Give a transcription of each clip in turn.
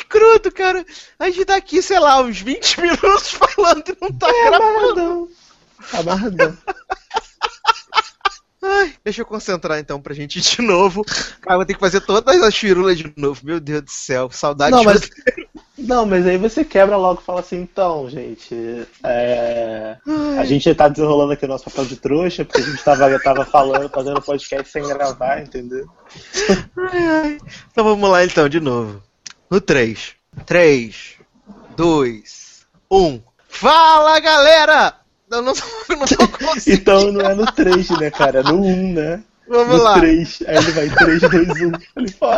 escroto, cara. A gente tá aqui, sei lá, uns 20 minutos falando e não tá É, gravando. amarradão. Ai, deixa eu concentrar então pra gente ir de novo. Cara, vou ter que fazer todas as firulas de novo. Meu Deus do céu, saudade Não, de mas, não, mas aí você quebra logo e fala assim, então, gente, é, a gente tá desenrolando aqui o nosso papel de trouxa, porque a gente tava, tava falando, fazendo podcast sem gravar, entendeu? Ai, ai. Então vamos lá então, de novo. No 3. 3, 2, 1. Fala galera! Eu não, eu não tô conseguindo. Então não é no 3, né, cara? É no 1, né? Vamos no lá. 3. Aí ele vai 3, 2, 1. Falei, pô.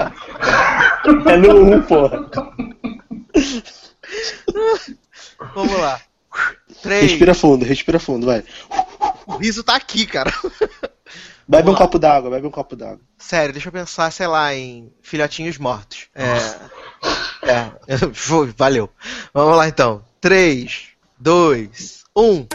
É no 1, porra. Vamos lá. 3. Respira fundo, respira fundo, vai. O riso tá aqui, cara. Bebe um lá. copo d'água, bebe um copo d'água. Sério, deixa eu pensar, sei lá, em filhotinhos mortos. É. É, valeu. Vamos lá então. 3, 2, 1.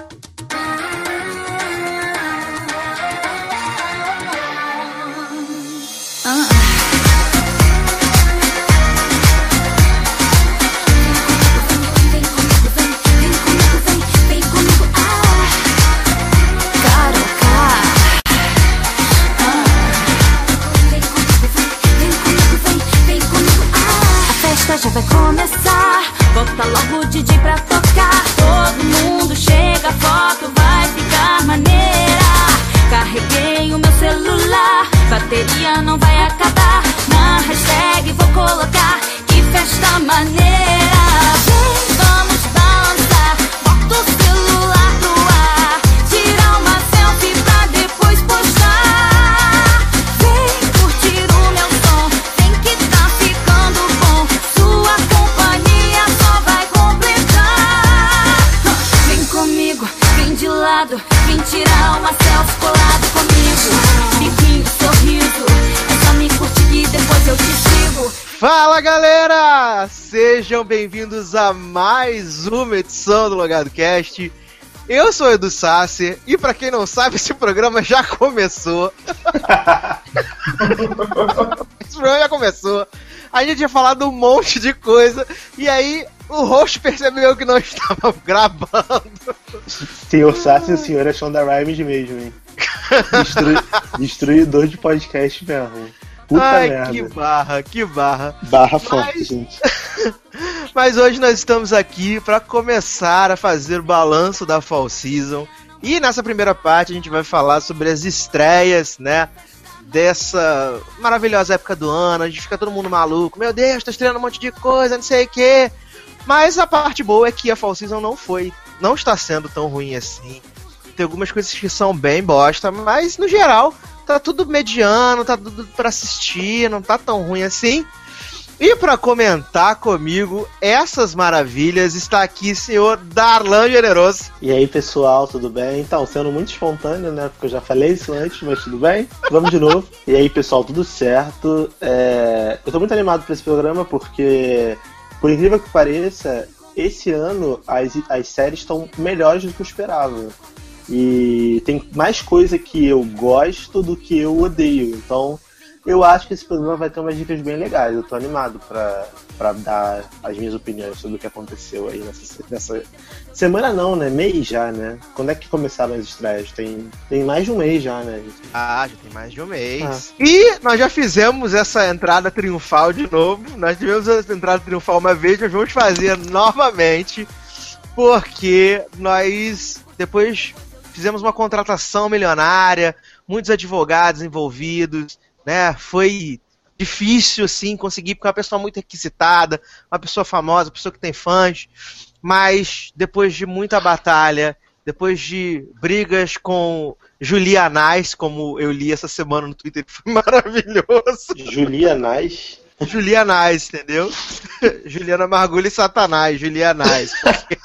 Fala galera! Sejam bem-vindos a mais uma edição do Logado Cast. Eu sou o Edu Sasser e pra quem não sabe, esse programa já começou. esse programa já começou. A gente tinha falado um monte de coisa e aí o host percebeu que não estava gravando. Senhor Sassi e o senhor é Shonda Rhimes mesmo, hein? Destrui- destruidor de podcast mesmo. Puta Ai, merda. que barra, que barra. Barra forte, Mas- gente. Mas hoje nós estamos aqui para começar a fazer o balanço da Fall Season. E nessa primeira parte a gente vai falar sobre as estreias, né? Dessa maravilhosa época do ano. A gente fica todo mundo maluco. Meu Deus, tá estreando um monte de coisa, não sei o quê. Mas a parte boa é que a Fall Season não foi. Não está sendo tão ruim assim. Tem algumas coisas que são bem bosta, mas no geral tá tudo mediano, tá tudo pra assistir, não tá tão ruim assim. E pra comentar comigo essas maravilhas está aqui senhor Darlan Generoso. E aí, pessoal, tudo bem? Então, sendo muito espontâneo, né? Porque eu já falei isso antes, mas tudo bem? Vamos de novo. E aí, pessoal, tudo certo? É, Eu tô muito animado pra esse programa porque, por incrível que pareça, esse ano as, as séries estão melhores do que eu esperava. E tem mais coisa que eu gosto do que eu odeio. Então, eu acho que esse programa vai ter umas dicas bem legais. Eu tô animado pra, pra dar as minhas opiniões sobre o que aconteceu aí nessa, nessa semana, não, né? Mês já, né? Quando é que começaram as estreias? Tem, tem mais de um mês já, né? Ah, já tem mais de um mês. E nós já fizemos essa entrada triunfal de novo. Nós tivemos essa entrada triunfal uma vez, nós vamos fazer novamente. Porque nós depois fizemos uma contratação milionária, muitos advogados envolvidos, né? Foi difícil, assim, conseguir, porque é uma pessoa muito requisitada, uma pessoa famosa, uma pessoa que tem fãs, mas depois de muita batalha, depois de brigas com Julianais, como eu li essa semana no Twitter, que foi maravilhoso. Julianais. Julianais, entendeu? Juliana Margulho e Satanás, Julianais. porque-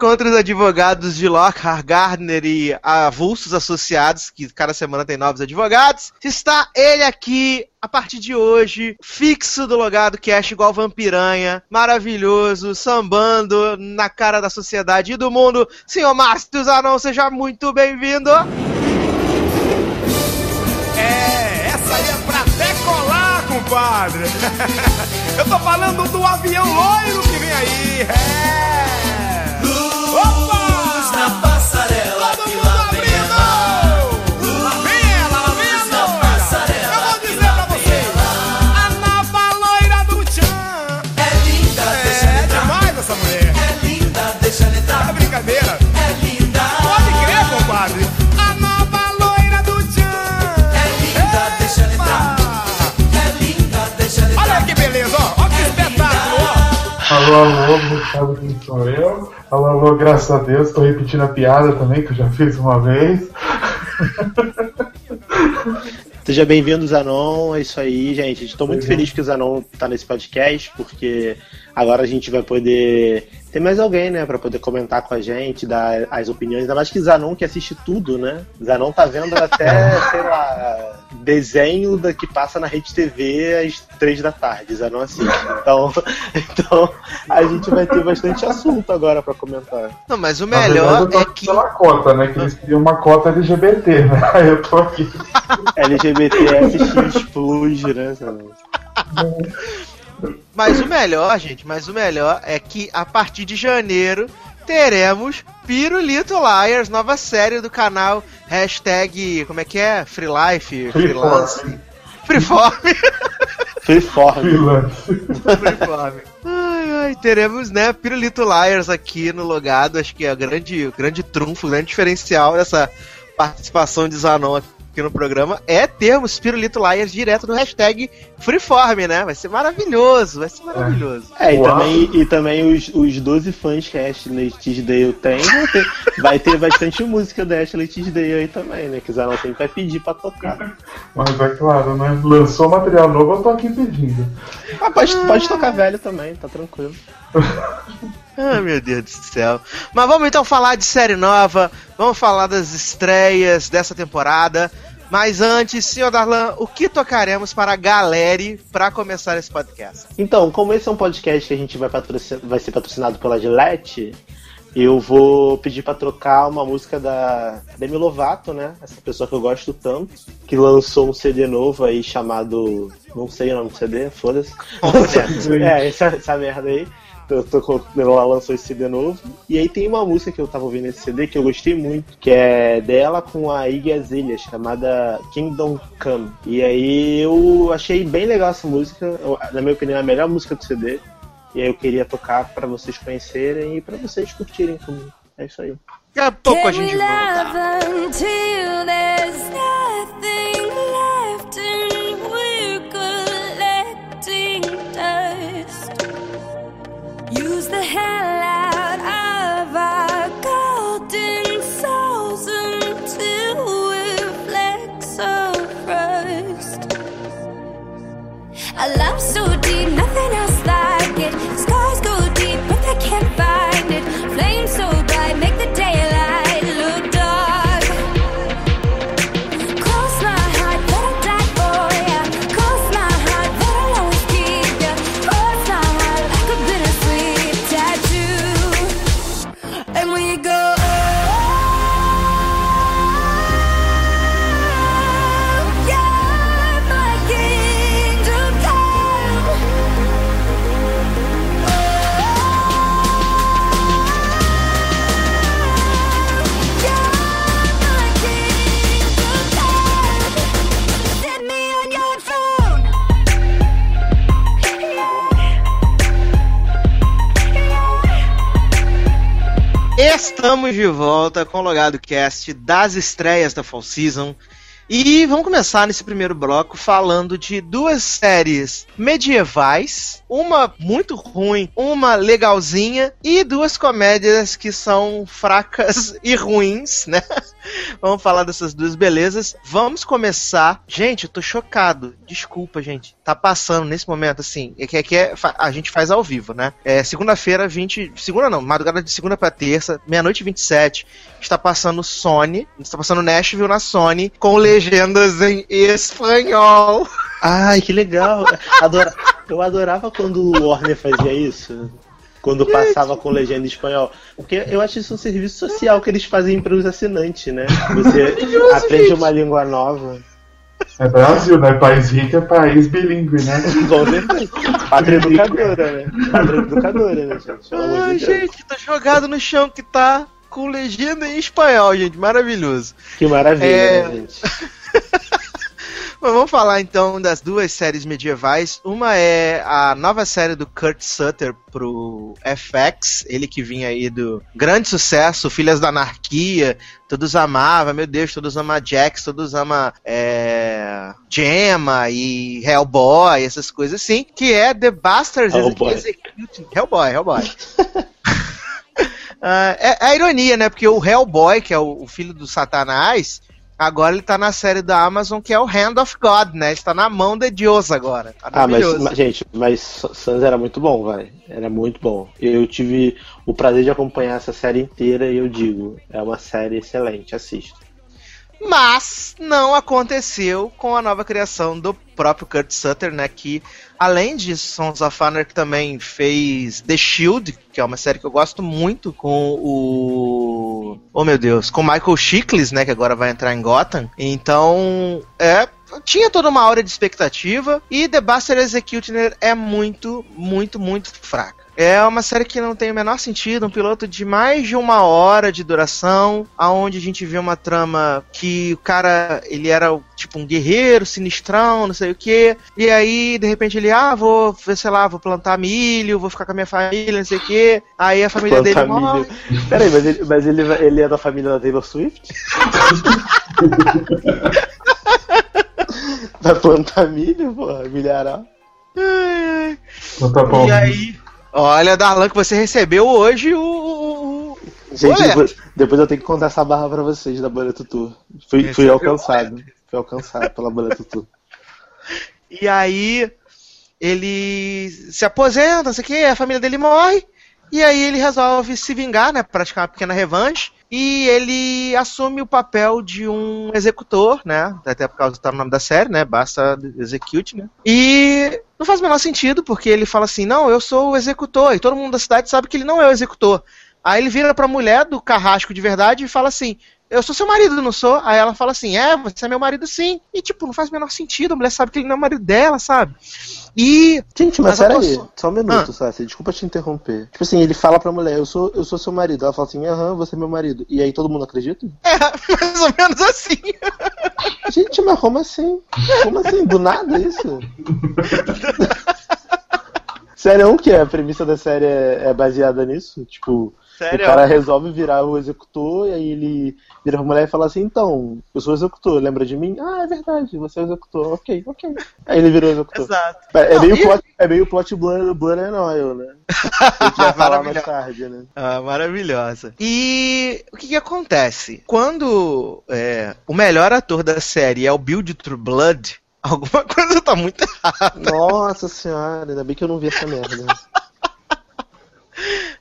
Contra os advogados de Lockhart, Gardner e avulsos associados, que cada semana tem novos advogados, está ele aqui, a partir de hoje, fixo do Logado Cash, igual Vampiranha, maravilhoso, sambando na cara da sociedade e do mundo. Senhor Márcio Zanon, seja muito bem-vindo! É, essa aí é pra decolar, compadre. Eu tô falando do avião loiro que vem aí. É. Alô, alô, não sabe quem sou eu. Alô, alô, graças a Deus, tô repetindo a piada também, que eu já fiz uma vez. Seja bem-vindo, Zanon. É isso aí, gente. Estou muito feliz que o Zanon tá nesse podcast, porque agora a gente vai poder ter mais alguém, né, para poder comentar com a gente, dar as opiniões. Ainda mais que Zanon que assiste tudo, né? Zanon tá vendo até, sei lá, desenho da que passa na Rede TV às três da tarde. Zanon assiste. Então, então a gente vai ter bastante assunto agora para comentar. Não, mas o melhor verdade, eu tô é aqui que. pela cota, né? Que eles queriam uma cota LGBT, né? Aí eu tô aqui. LGBTSX Plus, né? Mas o melhor, gente, mas o melhor é que a partir de janeiro teremos Pirulito Liars, nova série do canal hashtag, como é que é? Free Life, Freelance, Freeform, Freeform. Freeform. Ai, ai, teremos, né, Pirulito Liars aqui no logado, acho que é o grande, o grande trunfo, o grande diferencial dessa participação de Zanon aqui no programa é termos Pirulito Liars direto no hashtag Freeform, né? Vai ser maravilhoso, vai ser maravilhoso. É, e Uau. também, e também os, os 12 fãs que a Ashley Tisdale tem, vai ter, vai ter bastante música da Ashley Tisdale aí também, né? Que o Zanon sempre vai pedir pra tocar. Mas é claro, né? Lançou material novo, eu tô aqui pedindo. Ah, pode, pode tocar velho também, tá tranquilo. Ah, meu Deus do céu. Mas vamos então falar de série nova, vamos falar das estreias dessa temporada. Mas antes, senhor Darlan, o que tocaremos para a galera para começar esse podcast? Então, como esse é um podcast que a gente vai, patrocin- vai ser patrocinado pela Gillette, eu vou pedir pra trocar uma música da Demi Lovato, né? Essa pessoa que eu gosto tanto, que lançou um CD novo aí chamado. Não sei o nome do CD, foda-se. é, essa, essa merda aí. Eu tô com- ela lançou esse CD novo. E aí tem uma música que eu tava ouvindo nesse CD que eu gostei muito, que é dela com a Iggy Azalea, chamada Kingdom Come. E aí eu achei bem legal essa música. Eu- Na minha opinião, é a melhor música do CD. E aí eu queria tocar pra vocês conhecerem e pra vocês curtirem comigo. É isso aí. Daqui a pouco a gente volta. love until there's nothing left and we're collecting dust? Use the hell out of our golden souls until we're flecks of rust. A love so deep, nothing else like it. Scars go deep, but they can't find it. Flames so bright, make the daylight Estamos de volta com o Logado Cast das estreias da Fall Season. E vamos começar nesse primeiro bloco falando de duas séries medievais, uma muito ruim, uma legalzinha, e duas comédias que são fracas e ruins, né? Vamos falar dessas duas belezas. Vamos começar. Gente, eu tô chocado. Desculpa, gente. Tá passando nesse momento, assim. É que aqui é, fa- a gente faz ao vivo, né? É segunda-feira, 20. Segunda não, madrugada de segunda pra terça, meia-noite e 27. Está passando Sony. Está passando Nashville na Sony com legendas em espanhol. Ai, que legal! Adora... Eu adorava quando o Warner fazia isso. Quando passava com legenda em espanhol. Porque eu acho isso um serviço social que eles fazem para os assinantes, né? Você aprende gente. uma língua nova. É Brasil, né? País rico é país bilíngue, né? Com certeza. Pátria educadora, né? Pátria educadora, né, gente? Gente, tá jogado no chão que tá com legenda em espanhol, gente. Maravilhoso. Que maravilha, É. né, gente? Mas vamos falar então das duas séries medievais. Uma é a nova série do Kurt Sutter pro FX, ele que vinha aí do grande sucesso, Filhas da Anarquia, todos amavam, meu Deus, todos amam Jax, todos amam é, Gemma e Hellboy, essas coisas assim, que é The Bastards Hellboy. Executing... Hellboy, Hellboy. Ah, é, a ironia, né? Porque o Hellboy, que é o, o filho do Satanás, agora ele tá na série da Amazon que é o Hand of God, né? Está na mão de Deus agora. Ah, mas, mas, gente, mas Sans era muito bom, vai. Era muito bom. Eu tive o prazer de acompanhar essa série inteira e eu digo, é uma série excelente, assista. Mas não aconteceu com a nova criação do próprio Kurt Sutter, né? Que além de Sons of Anarchy também fez The Shield, que é uma série que eu gosto muito, com o. Oh meu Deus, com Michael Chiklis, né? Que agora vai entrar em Gotham. Então, é. Tinha toda uma aura de expectativa. E The Bastard Executioner é muito, muito, muito fraca. É uma série que não tem o menor sentido, um piloto de mais de uma hora de duração, aonde a gente vê uma trama que o cara, ele era tipo um guerreiro, sinistrão, não sei o que, e aí de repente ele, ah, vou, sei lá, vou plantar milho, vou ficar com a minha família, não sei o que, aí a família dele Plantar morre. milho. Peraí, mas, ele, mas ele, ele é da família da Taylor Swift? Vai plantar milho, porra, milharal. Tá bom. E aí, olha, Darlan, que você recebeu hoje o- Gente, depois, depois eu tenho que contar essa barra pra vocês da Bolha Tutu. Fui, fui alcançado. Fui alcançado pela Bolha Tutu. E aí ele se aposenta, não sei o que, a família dele morre. E aí ele resolve se vingar, né? Praticar uma pequena revanche. E ele assume o papel de um executor, né? Até por causa do tá no nome da série, né? Basta execute, né? E não faz o menor sentido, porque ele fala assim: não, eu sou o executor. E todo mundo da cidade sabe que ele não é o executor. Aí ele vira pra mulher do carrasco de verdade e fala assim: Eu sou seu marido, não sou? Aí ela fala assim: É, você é meu marido sim. E tipo, não faz o menor sentido, a mulher sabe que ele não é o marido dela, sabe? E. Gente, mas Mas peraí, só- só um minuto, Sassi, desculpa te interromper. Tipo assim, ele fala pra mulher, eu sou, eu sou seu marido. Ela fala assim, aham, você é meu marido. E aí todo mundo acredita? É, mais ou menos assim. Gente, mas como assim? Como assim? Do nada isso? Sério que a premissa da série é, é baseada nisso? Tipo, Sério? o cara resolve virar o executor e aí ele vira pra mulher e fala assim, então, eu sou o executor, lembra de mim? Ah, é verdade, você é o executor, ok, ok. Aí ele virou o executor. Exato. É, Não, meio e- plot, é meio plot Blood, Blood and Oil, né? A gente vai falar mais tarde, né? Ah, maravilhosa. E o que, que acontece? Quando é, o melhor ator da série é o Bill de True Blood, alguma coisa tá muito errada. Nossa senhora, ainda bem que eu não vi essa merda.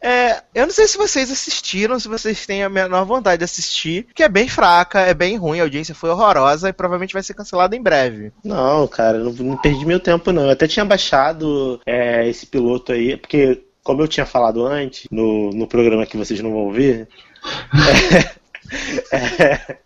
É, eu não sei se vocês assistiram, se vocês têm a menor vontade de assistir, que é bem fraca, é bem ruim, a audiência foi horrorosa e provavelmente vai ser cancelada em breve. Não, cara, não, não perdi meu tempo, não. Eu até tinha baixado é, esse piloto aí, porque, como eu tinha falado antes, no, no programa que vocês não vão ouvir, é, é,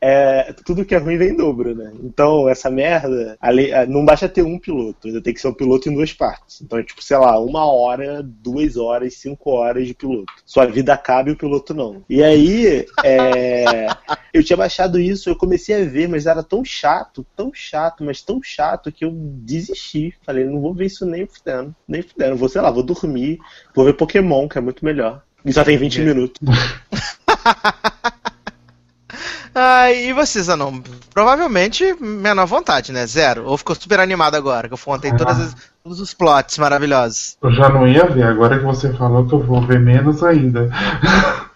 é, tudo que é ruim vem em dobro, né? Então, essa merda, ali, é, não basta ter um piloto, ainda tem que ser um piloto em duas partes. Então, é tipo, sei lá, uma hora, duas horas, cinco horas de piloto. Sua vida acaba e o piloto não. E aí, é, eu tinha baixado isso, eu comecei a ver, mas era tão chato, tão chato, mas tão chato que eu desisti. Falei, não vou ver isso nem fudendo, nem fudendo. Vou, sei lá, vou dormir, vou ver Pokémon, que é muito melhor. E só tem 20 minutos. Ah, e vocês, Anon? Provavelmente menor vontade, né? Zero. Ou ficou super animado agora, que eu contei todas as- todos os plots maravilhosos. Eu já não ia ver, agora que você falou que eu vou ver menos ainda.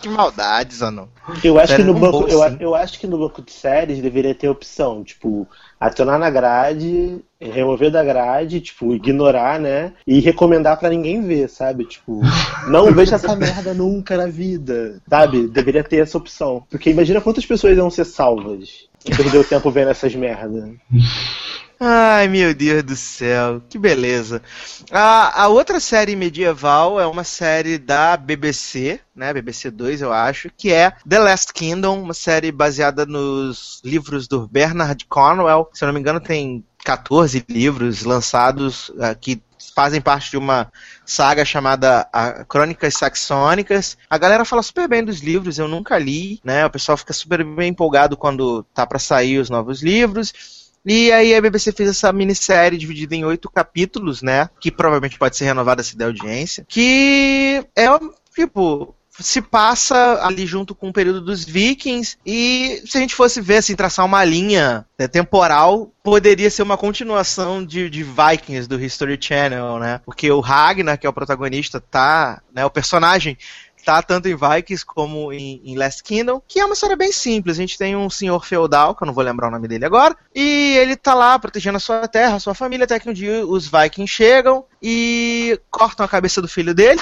Que maldade, Zanon. Eu acho, que no banco, eu, eu acho que no banco de séries deveria ter opção, tipo, adicionar na grade, remover da grade, tipo, ignorar, né? E recomendar pra ninguém ver, sabe? Tipo, não veja essa merda nunca na vida, sabe? Deveria ter essa opção. Porque imagina quantas pessoas iam ser salvas e perder o tempo vendo essas merdas. Ai, meu Deus do céu, que beleza. A, a outra série medieval é uma série da BBC, né, BBC 2, eu acho, que é The Last Kingdom, uma série baseada nos livros do Bernard Cornwell. Se eu não me engano, tem 14 livros lançados uh, que fazem parte de uma saga chamada Crônicas Saxônicas. A galera fala super bem dos livros, eu nunca li, né? O pessoal fica super bem empolgado quando tá para sair os novos livros. E aí a BBC fez essa minissérie dividida em oito capítulos, né? Que provavelmente pode ser renovada se der audiência. Que é, tipo, se passa ali junto com o período dos vikings e se a gente fosse ver assim traçar uma linha né, temporal poderia ser uma continuação de, de, Vikings do History Channel né porque o Ragnar que é o protagonista tá né o personagem tá tanto em Vikings como em, em, Last Kingdom, que é uma história bem simples. A gente tem um senhor feudal, que eu não vou lembrar o nome dele agora, e ele tá lá protegendo a sua terra, a sua família, até que um dia os Vikings chegam e cortam a cabeça do filho dele.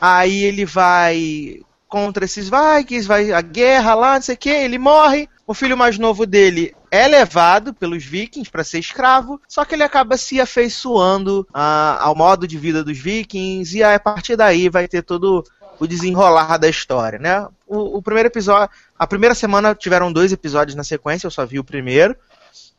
Aí ele vai contra esses Vikings, vai a guerra lá, não sei o que, ele morre. O filho mais novo dele é levado pelos vikings para ser escravo, só que ele acaba se afeiçoando uh, ao modo de vida dos vikings, e a partir daí vai ter todo o desenrolar da história, né? O, o, primeiro episódio, a primeira semana tiveram dois episódios na sequência, eu só vi o primeiro.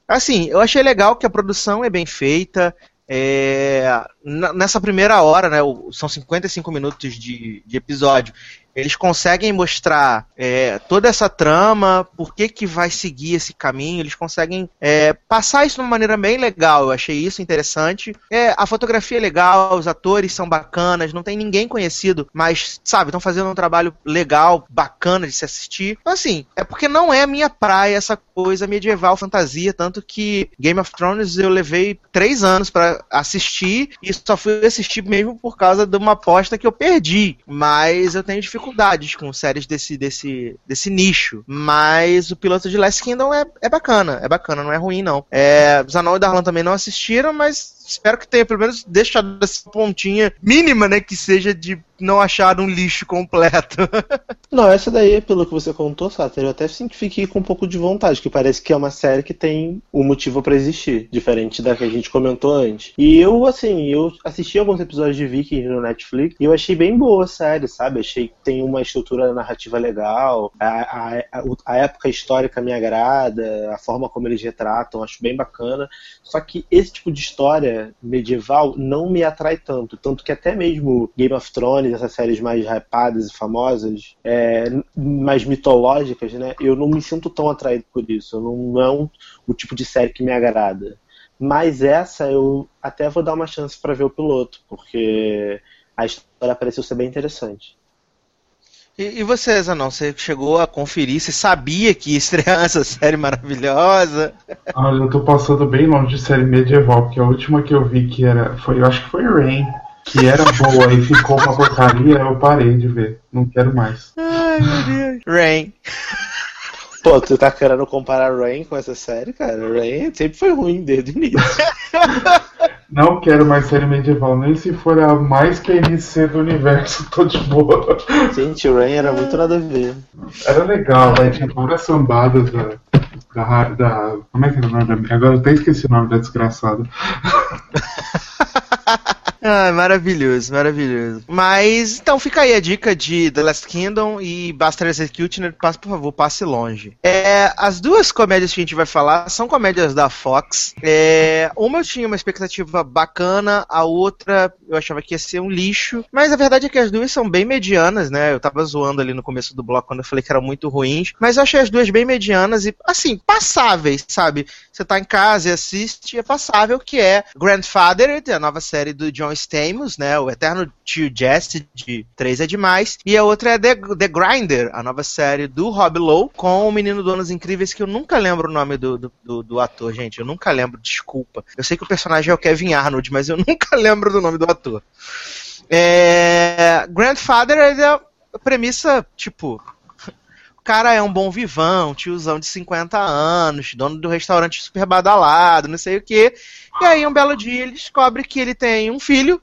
Assim, eu achei legal que a produção é bem feita. É, nessa primeira hora, né? São 55 minutos de, de episódio eles conseguem mostrar é, toda essa trama, por que, que vai seguir esse caminho, eles conseguem é, passar isso de uma maneira bem legal, eu achei isso interessante. É, a fotografia é legal, os atores são bacanas, não tem ninguém conhecido, mas, sabe, estão fazendo um trabalho legal, bacana de se assistir. Então, assim, é porque não é a minha praia essa coisa medieval, fantasia, tanto que Game of Thrones eu levei três anos para assistir e só fui assistir mesmo por causa de uma aposta que eu perdi, mas eu tenho dificuldade dificuldades com séries desse, desse, desse nicho. Mas o piloto de Last Kingdom é, é bacana, é bacana, não é ruim não. É, Zanon e Darlan também não assistiram, mas espero que tenha pelo menos deixado essa pontinha mínima, né, que seja de não achar um lixo completo. não, essa daí, pelo que você contou, Sater, eu até fiquei com um pouco de vontade, que parece que é uma série que tem um motivo para existir, diferente da que a gente comentou antes. E eu, assim, eu assisti alguns episódios de Vikings no Netflix e eu achei bem boa a série, sabe? Achei que tem uma estrutura narrativa legal, a, a, a, época histórica me agrada, a forma como eles retratam, acho bem bacana. Só que esse tipo de história medieval não me atrai tanto, tanto que até mesmo Game of Thrones essas séries mais hypadas e famosas, é, mais mitológicas, né? Eu não me sinto tão atraído por isso. Não, não é o tipo de série que me agrada. Mas essa eu até vou dar uma chance para ver o piloto, porque a história pareceu ser bem interessante. E, e você, Zanon, você chegou a conferir, você sabia que ia estrear essa série maravilhosa? Olha, eu tô passando bem longe de série medieval, porque a última que eu vi que era. Foi, eu acho que foi Rain que era boa e ficou uma porcaria, eu parei de ver. Não quero mais. Ai, meu Deus. Rain. Pô, tu tá querendo comparar Rain com essa série, cara? Rain sempre foi ruim desde o início. Não quero mais série medieval, nem se for a mais PNC do universo, tô de boa. Gente, o Rain era muito nada a ver. Era legal, né? Tinha várias sambadas da, da, da. Como é que era o nome da. Agora eu até esqueci o nome da desgraçada. Ah, maravilhoso, maravilhoso. Mas, então fica aí a dica de The Last Kingdom e Bastard Executioner, por favor, passe longe. É, as duas comédias que a gente vai falar são comédias da Fox. É, uma eu tinha uma expectativa bacana, a outra eu achava que ia ser um lixo, mas a verdade é que as duas são bem medianas, né? Eu tava zoando ali no começo do bloco quando eu falei que eram muito ruins, mas eu achei as duas bem medianas e, assim, passáveis, sabe? Você tá em casa e assiste, é passável, que é Grandfather, a nova série do John Stamos, né? O eterno tio Jesse de 3 é demais. E a outra é The, The Grinder, a nova série do Rob Lowe, com o menino Donos Incríveis, que eu nunca lembro o nome do, do, do, do ator, gente. Eu nunca lembro, desculpa. Eu sei que o personagem é o Kevin Arnold, mas eu nunca lembro do nome do ator. É... Grandfather é a premissa, tipo, cara é um bom vivão, tiozão de 50 anos, dono do restaurante super badalado, não sei o quê. E aí, um belo dia, ele descobre que ele tem um filho,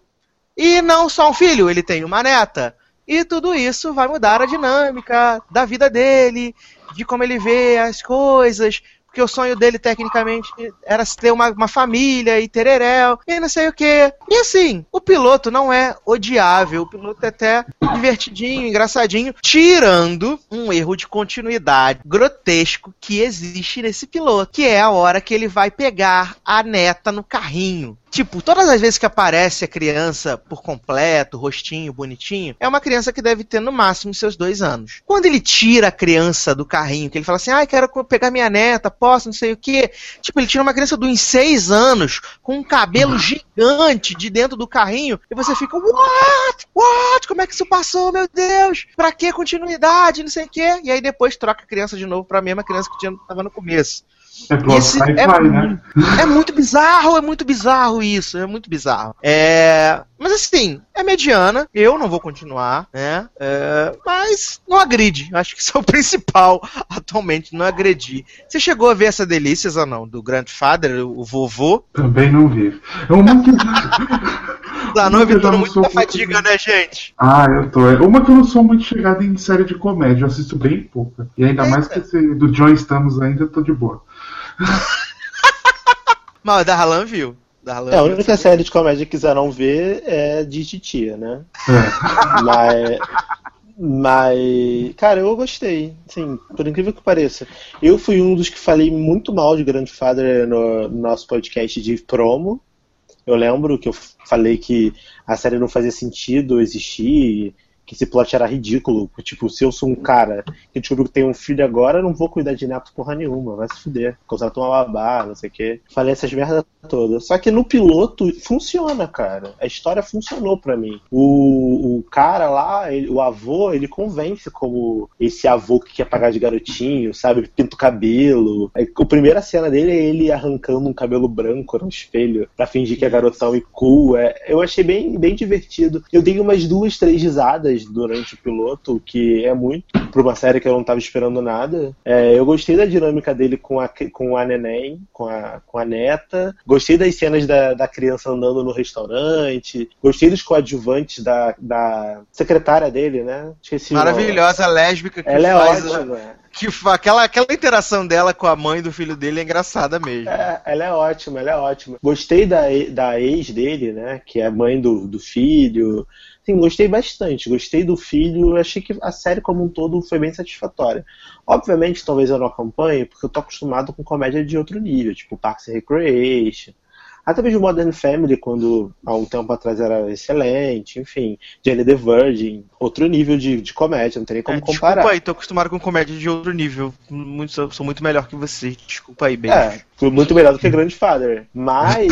e não só um filho, ele tem uma neta. E tudo isso vai mudar a dinâmica da vida dele, de como ele vê as coisas, porque o sonho dele, tecnicamente, era ter uma, uma família e tereréu, e não sei o quê. E assim, o piloto não é odiável, o piloto é até divertidinho, engraçadinho, tirando um erro de continuidade grotesco que existe nesse piloto, que é a hora que ele vai pegar a neta no carrinho. Tipo, todas as vezes que aparece a criança por completo, rostinho, bonitinho, é uma criança que deve ter no máximo seus dois anos. Quando ele tira a criança do carrinho, que ele fala assim, ah, quero pegar minha neta, posso, não sei o quê. Tipo, ele tira uma criança uns seis anos, com um cabelo gigante de dentro do carrinho, e você fica, what? What? Como é que isso passou, meu Deus? Pra que continuidade, não sei o quê? E aí depois troca a criança de novo pra mesma criança que tinha, tava no começo. É Esse é, né? é muito bizarro, é muito bizarro isso, é muito bizarro. É, mas assim, é mediana, eu não vou continuar, né? É, mas não agride, acho que isso é o principal atualmente, não agredir. Você chegou a ver essa delícias ou não? Do Grandfather, o vovô? Também não vi. É uma que. Lá não Uma que eu evitando muito da fadiga, né, gente? Ah, eu tô. É uma que eu não sou muito chegada em série de comédia, eu assisto bem pouca. E ainda mais que esse do John Estamos ainda, eu tô de boa. Mas o Darlan viu. Darlan É, a viu. única série de comédia que quiseram ver é de titia, né? É. Mas. Mas. Cara, eu gostei. Assim, por incrível que pareça. Eu fui um dos que falei muito mal de Grandfather no, no nosso podcast de promo. Eu lembro que eu falei que a série não fazia sentido existir, que esse plot era ridículo. Tipo, se eu sou um cara que descobriu que tem um filho agora, não vou cuidar de neto porra nenhuma, vai se fuder. Contratou uma babá, não sei o quê. Falei essas merdas todas. Só que no piloto funciona, cara. A história funcionou pra mim. O, o cara lá, ele- o avô, ele convence como esse avô que quer pagar de garotinho, sabe? Pinta o cabelo. A primeira cena dele é ele arrancando um cabelo branco no espelho pra fingir que é garotão e cool. É, eu achei bem, bem divertido. Eu dei umas duas, três risadas durante o piloto, o que é muito pra uma série que eu não tava esperando nada. É, eu gostei da dinâmica dele com a, com a neném, com a, com a neta. Gostei das cenas da, da criança andando no restaurante. Gostei dos coadjuvantes da, da secretária dele, né? Esqueci nome. Maravilhosa, lésbica que Ela é faz. ótima. Que aquela, aquela interação dela com a mãe do filho dele é engraçada mesmo. É, ela é ótima, ela é ótima. Gostei da, da ex dele, né? Que é a mãe do, do filho. Sim, gostei bastante. Gostei do filho. Achei que a série como um todo foi bem satisfatória. Obviamente, talvez eu não acompanhe, porque eu tô acostumado com comédia de outro nível, tipo Parks and Recreation. Até mesmo Modern Family, quando há um tempo atrás era excelente, enfim. Jane the Virgin, outro nível de, de comédia, não tem nem como É, comparar. Desculpa aí, tô acostumado com comédia de outro nível. Muito, sou, muito melhor que você. Desculpa aí, beijo. É, foi muito melhor do que Grandfather. Mas.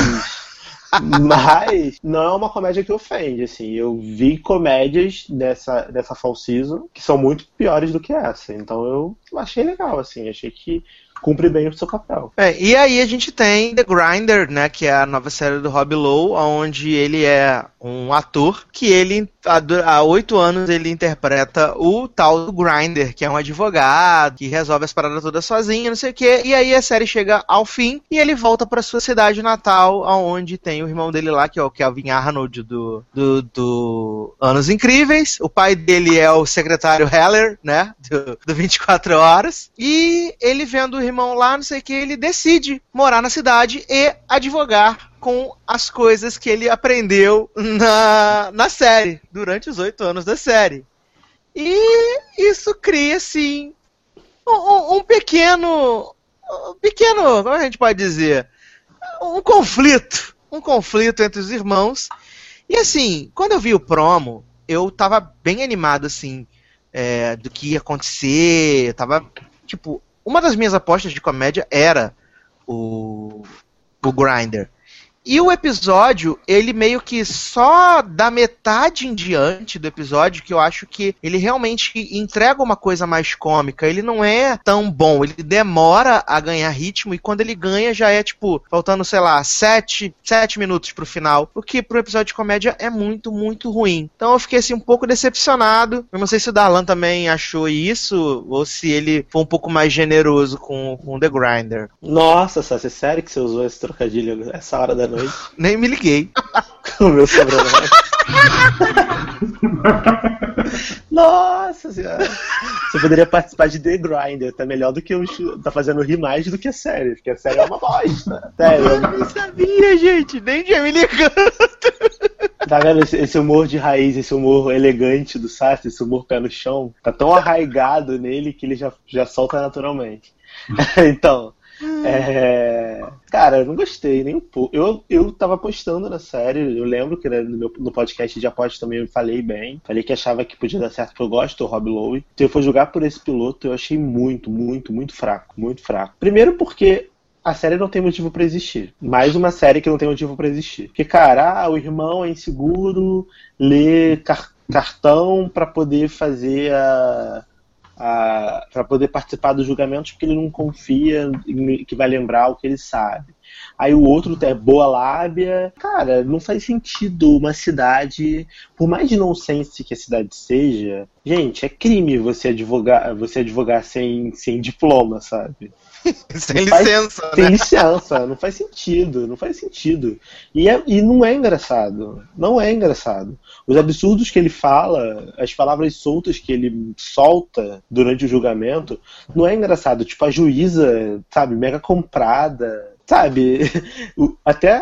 Mas não é uma comédia que ofende, assim. Eu vi comédias dessa, dessa Fall Season que são muito piores do que essa. Então eu achei legal, assim. Achei que cumpre bem o seu papel. É, e aí a gente tem The Grinder, né, que é a nova série do Rob Lowe, onde ele é um ator que ele há oito anos ele interpreta o tal do Grinder, que é um advogado que resolve as paradas todas sozinho, não sei o quê. E aí a série chega ao fim e ele volta para sua cidade natal, aonde tem o irmão dele lá, que é o Kelvin Arnold do, do, do Anos Incríveis. O pai dele é o secretário Heller, né, do, do 24 Horas. E ele vendo o irmão lá, não sei o que, ele decide morar na cidade e advogar com as coisas que ele aprendeu na, na série, durante os oito anos da série. E isso cria, assim, um, um- pequeno. Um pequeno. Como a gente pode dizer? Um conflito. Um conflito entre os irmãos. E assim, quando eu vi o promo, eu tava bem animado, assim, é, do que ia acontecer. Eu tava, tipo, uma das minhas apostas de comédia era o, o Grinder. E o episódio, ele meio que só da metade em diante do episódio, que eu acho que ele realmente entrega uma coisa mais cômica. Ele não é tão bom, ele demora a ganhar ritmo, e quando ele ganha já é tipo, faltando, sei lá, sete, sete minutos pro final. O que pro episódio de comédia é muito, muito ruim. Então eu fiquei assim um pouco decepcionado. Eu não sei se o Darlan também achou isso, ou se ele foi um pouco mais generoso com, com The Grinder. Nossa, Sassi, sério que você usou esse trocadilho essa hora da noite? Nem me liguei. O meu sobrenome. Nossa senhora. Você poderia participar de The Grinder, tá melhor do que o tá fazendo rir mais do que a série, porque a série é uma bosta. Sério. Eu não sabia, gente, nem me ligado. Tá vendo esse, esse humor de raiz, esse humor elegante do Sassi, esse humor pé no chão, tá tão arraigado nele que ele já, já solta naturalmente. então, é... Cara, eu não gostei nem um pouco. Eu, eu tava apostando na série, eu lembro que né, no, meu, no podcast de aposta também eu falei bem. Falei que achava que podia dar certo, porque eu gosto do Rob Lowe. Então eu fui jogar por esse piloto, eu achei muito, muito, muito fraco. Muito fraco. Primeiro porque a série não tem motivo para existir. Mais uma série que não tem motivo para existir. Porque, cara, ah, o irmão é inseguro, lê car cartão para poder fazer a para poder participar dos julgamentos porque ele não confia que vai lembrar o que ele sabe. Aí o outro é boa lábia. Cara, não faz sentido uma cidade, por mais nonsense que a cidade seja, gente, é crime você advogar, você advogar sem, sem diploma, sabe? sem faz- licença, né? Sem licença, não faz sentido, não faz sentido. E, é- e não é engraçado, não é engraçado. Os absurdos que ele fala, as palavras soltas que ele solta durante o julgamento, não é engraçado. Tipo, a juíza, sabe, mega comprada, sabe? Até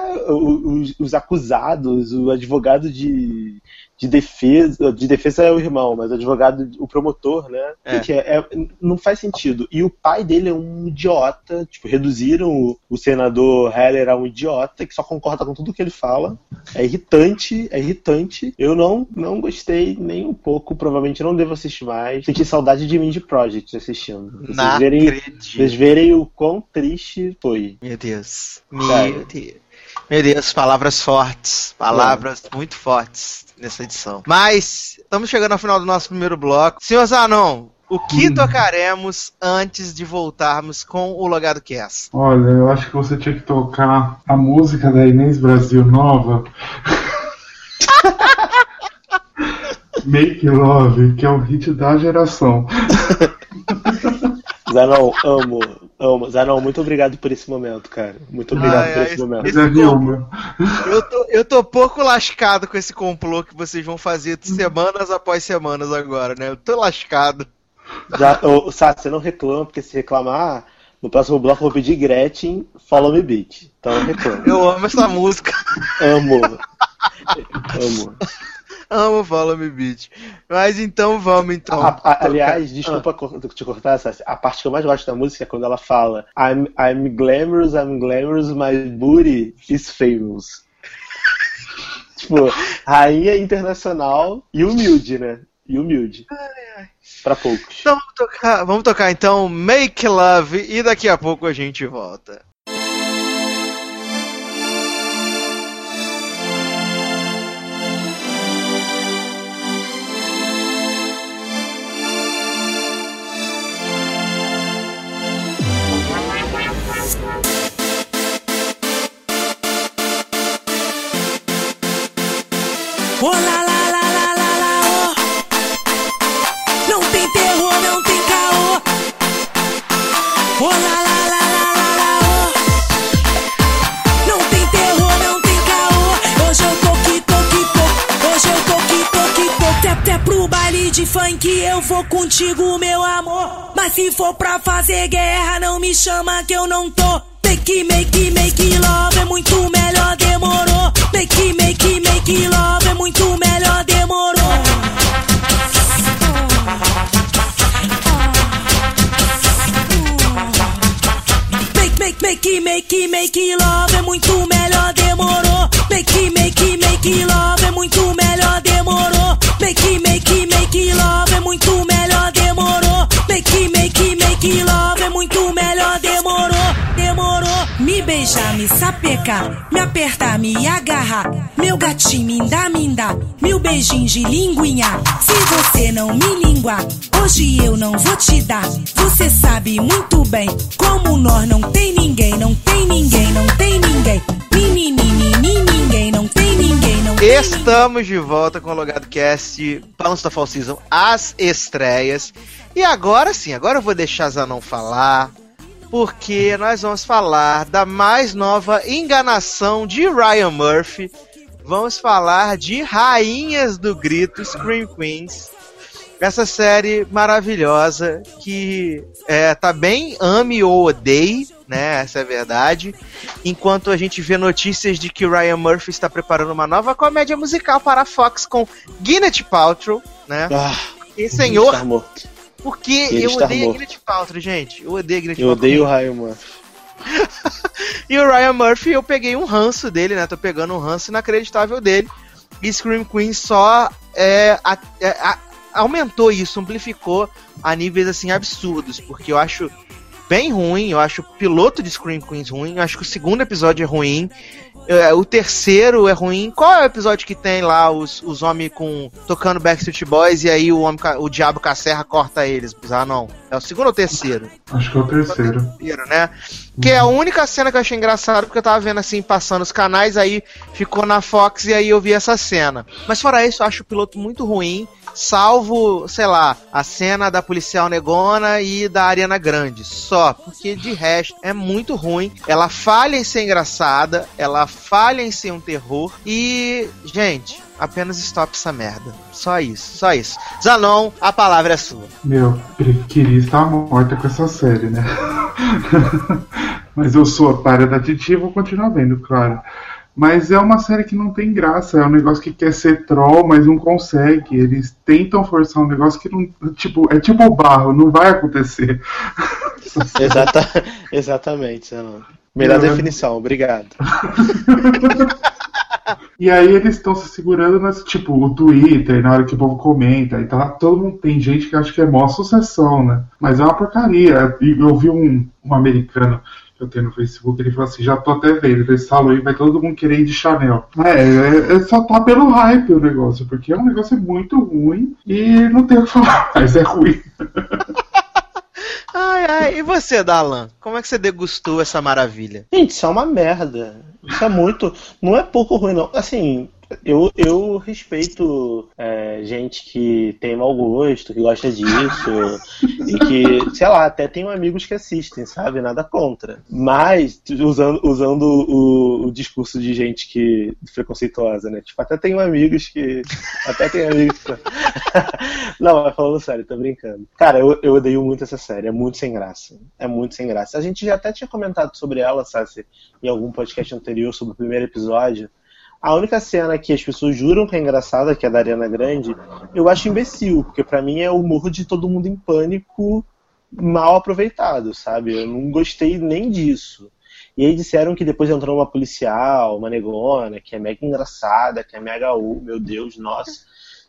os acusados, o advogado de, de defesa, de defesa é o irmão, mas o advogado, o promotor, né? É. Gente, é- é- não faz sentido. E o pai dele é um idiota, tipo, reduziram o, o senador Heller a um idiota que só concorda com tudo que ele fala. É irritante, é irritante. Eu não, não gostei nem um pouco, provavelmente não devo assistir mais. Senti saudade de Mindy Project assistindo. Vocês verem, vocês verem o quão triste foi. Meu Deus. Meu. Deus. Meu Deus, palavras fortes. Palavras muito fortes nessa edição. Mas, estamos chegando ao final do nosso primeiro bloco. Senhor Zanon, o que Hum. tocaremos antes de voltarmos com o Logado Cast? Olha, eu acho que você tinha que tocar a música da Inês Brasil Nova. Make Love, que é o hit da geração. Zanon, amo, amo. Zanon, muito obrigado por esse momento, cara. Muito obrigado Ai, por ai, esse momento. Mas é. Eu tô, eu tô pouco lascado com esse complô que vocês vão fazer semanas após semanas agora, né? Eu tô lascado. Já, ô, Sá, você não reclama, porque se reclamar, no próximo bloco eu vou pedir Gretchen, Follow Me Beat. Então eu reclamo. Eu amo essa música. Amo. Amo. Amo Follow Me Beat. Mas então vamos então. A- a- aliás, desculpa cor- te cortar, Sassi. A parte que eu mais gosto da música é quando ela fala I'm, I'm glamorous, I'm glamorous, my booty is famous. tipo, rainha internacional e humilde, né? E humilde. Pra poucos. Então vamos tocar, vamos tocar então Make Love e daqui a pouco a gente volta. Oh lá lá lá lá lá oh. Não tem terror, não tem caô. Oh lá lá lá lá lá oh. Não tem terror, não tem caô. Hoje eu tô que tô que. Hoje eu tô que tô que tô. Até pro baile de funk eu vou contigo, meu amor. Mas se for pra fazer guerra, não me chama que eu não tô. Make, make, make love é muito melhor, demorou. Make, make love é muito melhor, demorou. Make, make, make, make, make love é muito melhor, demorou. Make, make, make love é muito melhor, demorou. Make, make beijar, me sapecar, me apertar, me agarrar. Meu gatinho me dá, me dá, mil beijinhos de linguinha. Se você não me linguar, hoje eu não vou te dar. Você sabe muito bem, como nós não tem ninguém, não tem ninguém, não tem ninguém. Ninguém, não tem ninguém, não. Estamos de volta com o Logado Cast, Balanço da Fall Season, as estreias. E agora sim, agora eu vou deixar Zanon falar, porque nós vamos falar da mais nova enganação de Ryan Murphy vamos falar de Rainhas do Grito, Scream Queens. Essa série maravilhosa que é, tá bem ame ou odeie, né? Essa é a verdade. Enquanto a gente vê notícias de que Ryan Murphy está preparando uma nova comédia musical para a Fox com Gwyneth Paltrow, né? Ah, E senhor. Porque Ele eu odeio a morto. Gwyneth Paltrow, gente. Eu odeio a Gwyneth Eu Paltrow. odeio o Ryan Murphy. E o Ryan Murphy, eu peguei um ranço dele, né? Tô pegando um ranço inacreditável dele. E Scream Queen só é, a- é, a- aumentou isso, amplificou a níveis assim absurdos, porque eu acho bem ruim, eu acho o piloto de Scream Queens ruim, eu acho que o segundo episódio é ruim. É, o terceiro é ruim. Qual é o episódio que tem lá os, os homens com tocando Backstreet Boys e aí o, homem, o diabo com a serra corta eles? Ah, não. É o segundo ou o terceiro? Acho que é o terceiro. inteiro, né? Que é a única cena que eu achei engraçado, porque eu tava vendo assim, passando os canais, aí ficou na Fox e aí eu vi essa cena. Mas fora isso, eu acho o piloto muito ruim, salvo, sei lá, a cena da policial negona e da Ariana Grande. Só, porque de resto é muito ruim. Ela falha em ser engraçada, ela falha em ser um terror e, gente. Apenas stop essa merda. Só isso, só isso. Zanon, a palavra é sua. Meu, queria estar morta com essa série, né? Mas eu sou otária da Titi e vou continuar vendo, claro. Mas é uma série que não tem graça, é um negócio que quer ser troll, mas não consegue. Eles tentam forçar um negócio que não. Tipo, é tipo o barro, não vai acontecer. Exata, exatamente, Zanon. Melhor Eu- definição, obrigado. E aí eles estão se segurando nas, tipo, o Twitter, na hora que o povo comenta, e tá lá, todo mundo tem gente que acha que é mó sucessão, né? Mas é uma porcaria. E eu vi um, um americano que eu tenho no Facebook, ele falou assim, já tô até vendo, esse Halloween vai todo mundo querer ir de Chanel. É, é, é só tá pelo hype o negócio, porque é um negócio muito ruim e não tem o que falar, mas é ruim. Ai, ai, e você, Dalan? Como é que você degustou essa maravilha? Gente, isso é uma merda. Isso é muito. Não é pouco ruim, não. Assim, eu, eu respeito é, gente que tem mau gosto, que gosta disso, e que, sei lá, até tenho amigos que assistem, sabe? Nada contra. Mas, usando, usando o, o discurso de gente que preconceituosa, né? Tipo, até tenho amigos que. Até tenho amigos que. Não, mas falando sério, tô brincando. Cara, eu, eu odeio muito essa série, é muito sem graça. É muito sem graça. A gente já até tinha comentado sobre ela, Sassi, em algum podcast anterior, sobre o primeiro episódio. A única cena que as pessoas juram que é engraçada, que é da Ariana Grande, eu acho imbecil, porque pra mim é o humor de todo mundo em pânico mal aproveitado, sabe? Eu não gostei nem disso. E aí disseram que depois entrou uma policial, uma negona, que é mega engraçada, que é mega U, meu Deus, nossa.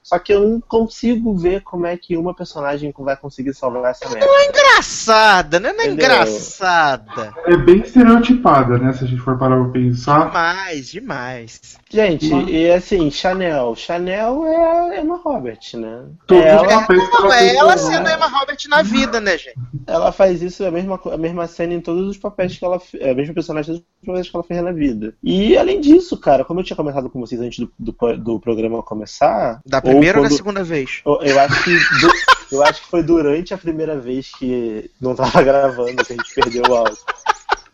Só que eu não consigo ver como é que uma personagem vai conseguir salvar essa merda. Engraçada, né? Não é Entendeu? engraçada. É bem estereotipada, né? Se a gente for parar pra pensar. Demais, demais. Gente, e assim, Chanel. Chanel é a Emma Robert, né? Todos Ela, Não, ela é ela sendo a Emma Robert na vida, né, gente? ela faz isso, a mesma, a mesma cena em todos os papéis que ela é a mesma personagem em todos os papéis que ela fez na vida. E além disso, cara, como eu tinha comentado com vocês antes do, do, do programa começar. Da primeira ou, quando- da segunda vez? Eu, eu acho que eu acho que foi durante a primeira vez que não tava gravando que a gente perdeu o áudio.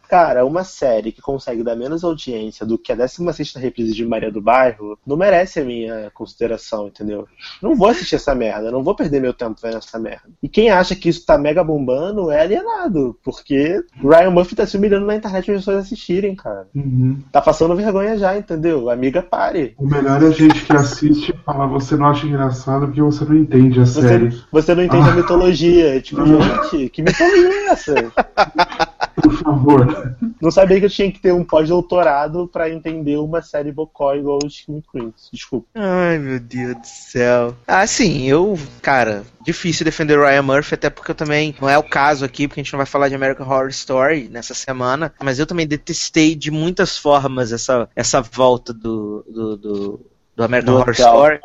Cara, uma série que consegue dar menos audiência do que a 16ª reprise de Maria do Bairro não merece a minha consideração, entendeu? Não vou assistir essa merda, não vou perder meu tempo vendo essa merda. E quem acha que isso tá mega bombando é alienado, porque Ryan Murphy tá se humilhando na internet para as pessoas assistirem, cara. Uhum. Tá passando vergonha já, entendeu? Amiga, pare. O melhor é a gente que assiste e fala, você não acha engraçado porque você não entende a Você, série. você não entende a mitologia. Tipo, gente, que mitologia é essa? Por favor. Não sabia que eu tinha que ter um pós-doutorado pra entender uma série bocó igual os Scream Queens. Desculpa. Ai, meu Deus do céu. Ah, sim, eu, cara, difícil defender o Ryan Murphy, até porque eu também, não é o caso aqui, porque a gente não vai falar de American Horror Story nessa semana, mas eu também detestei de muitas formas essa, essa volta do, do, do, do American Do Horror. Story.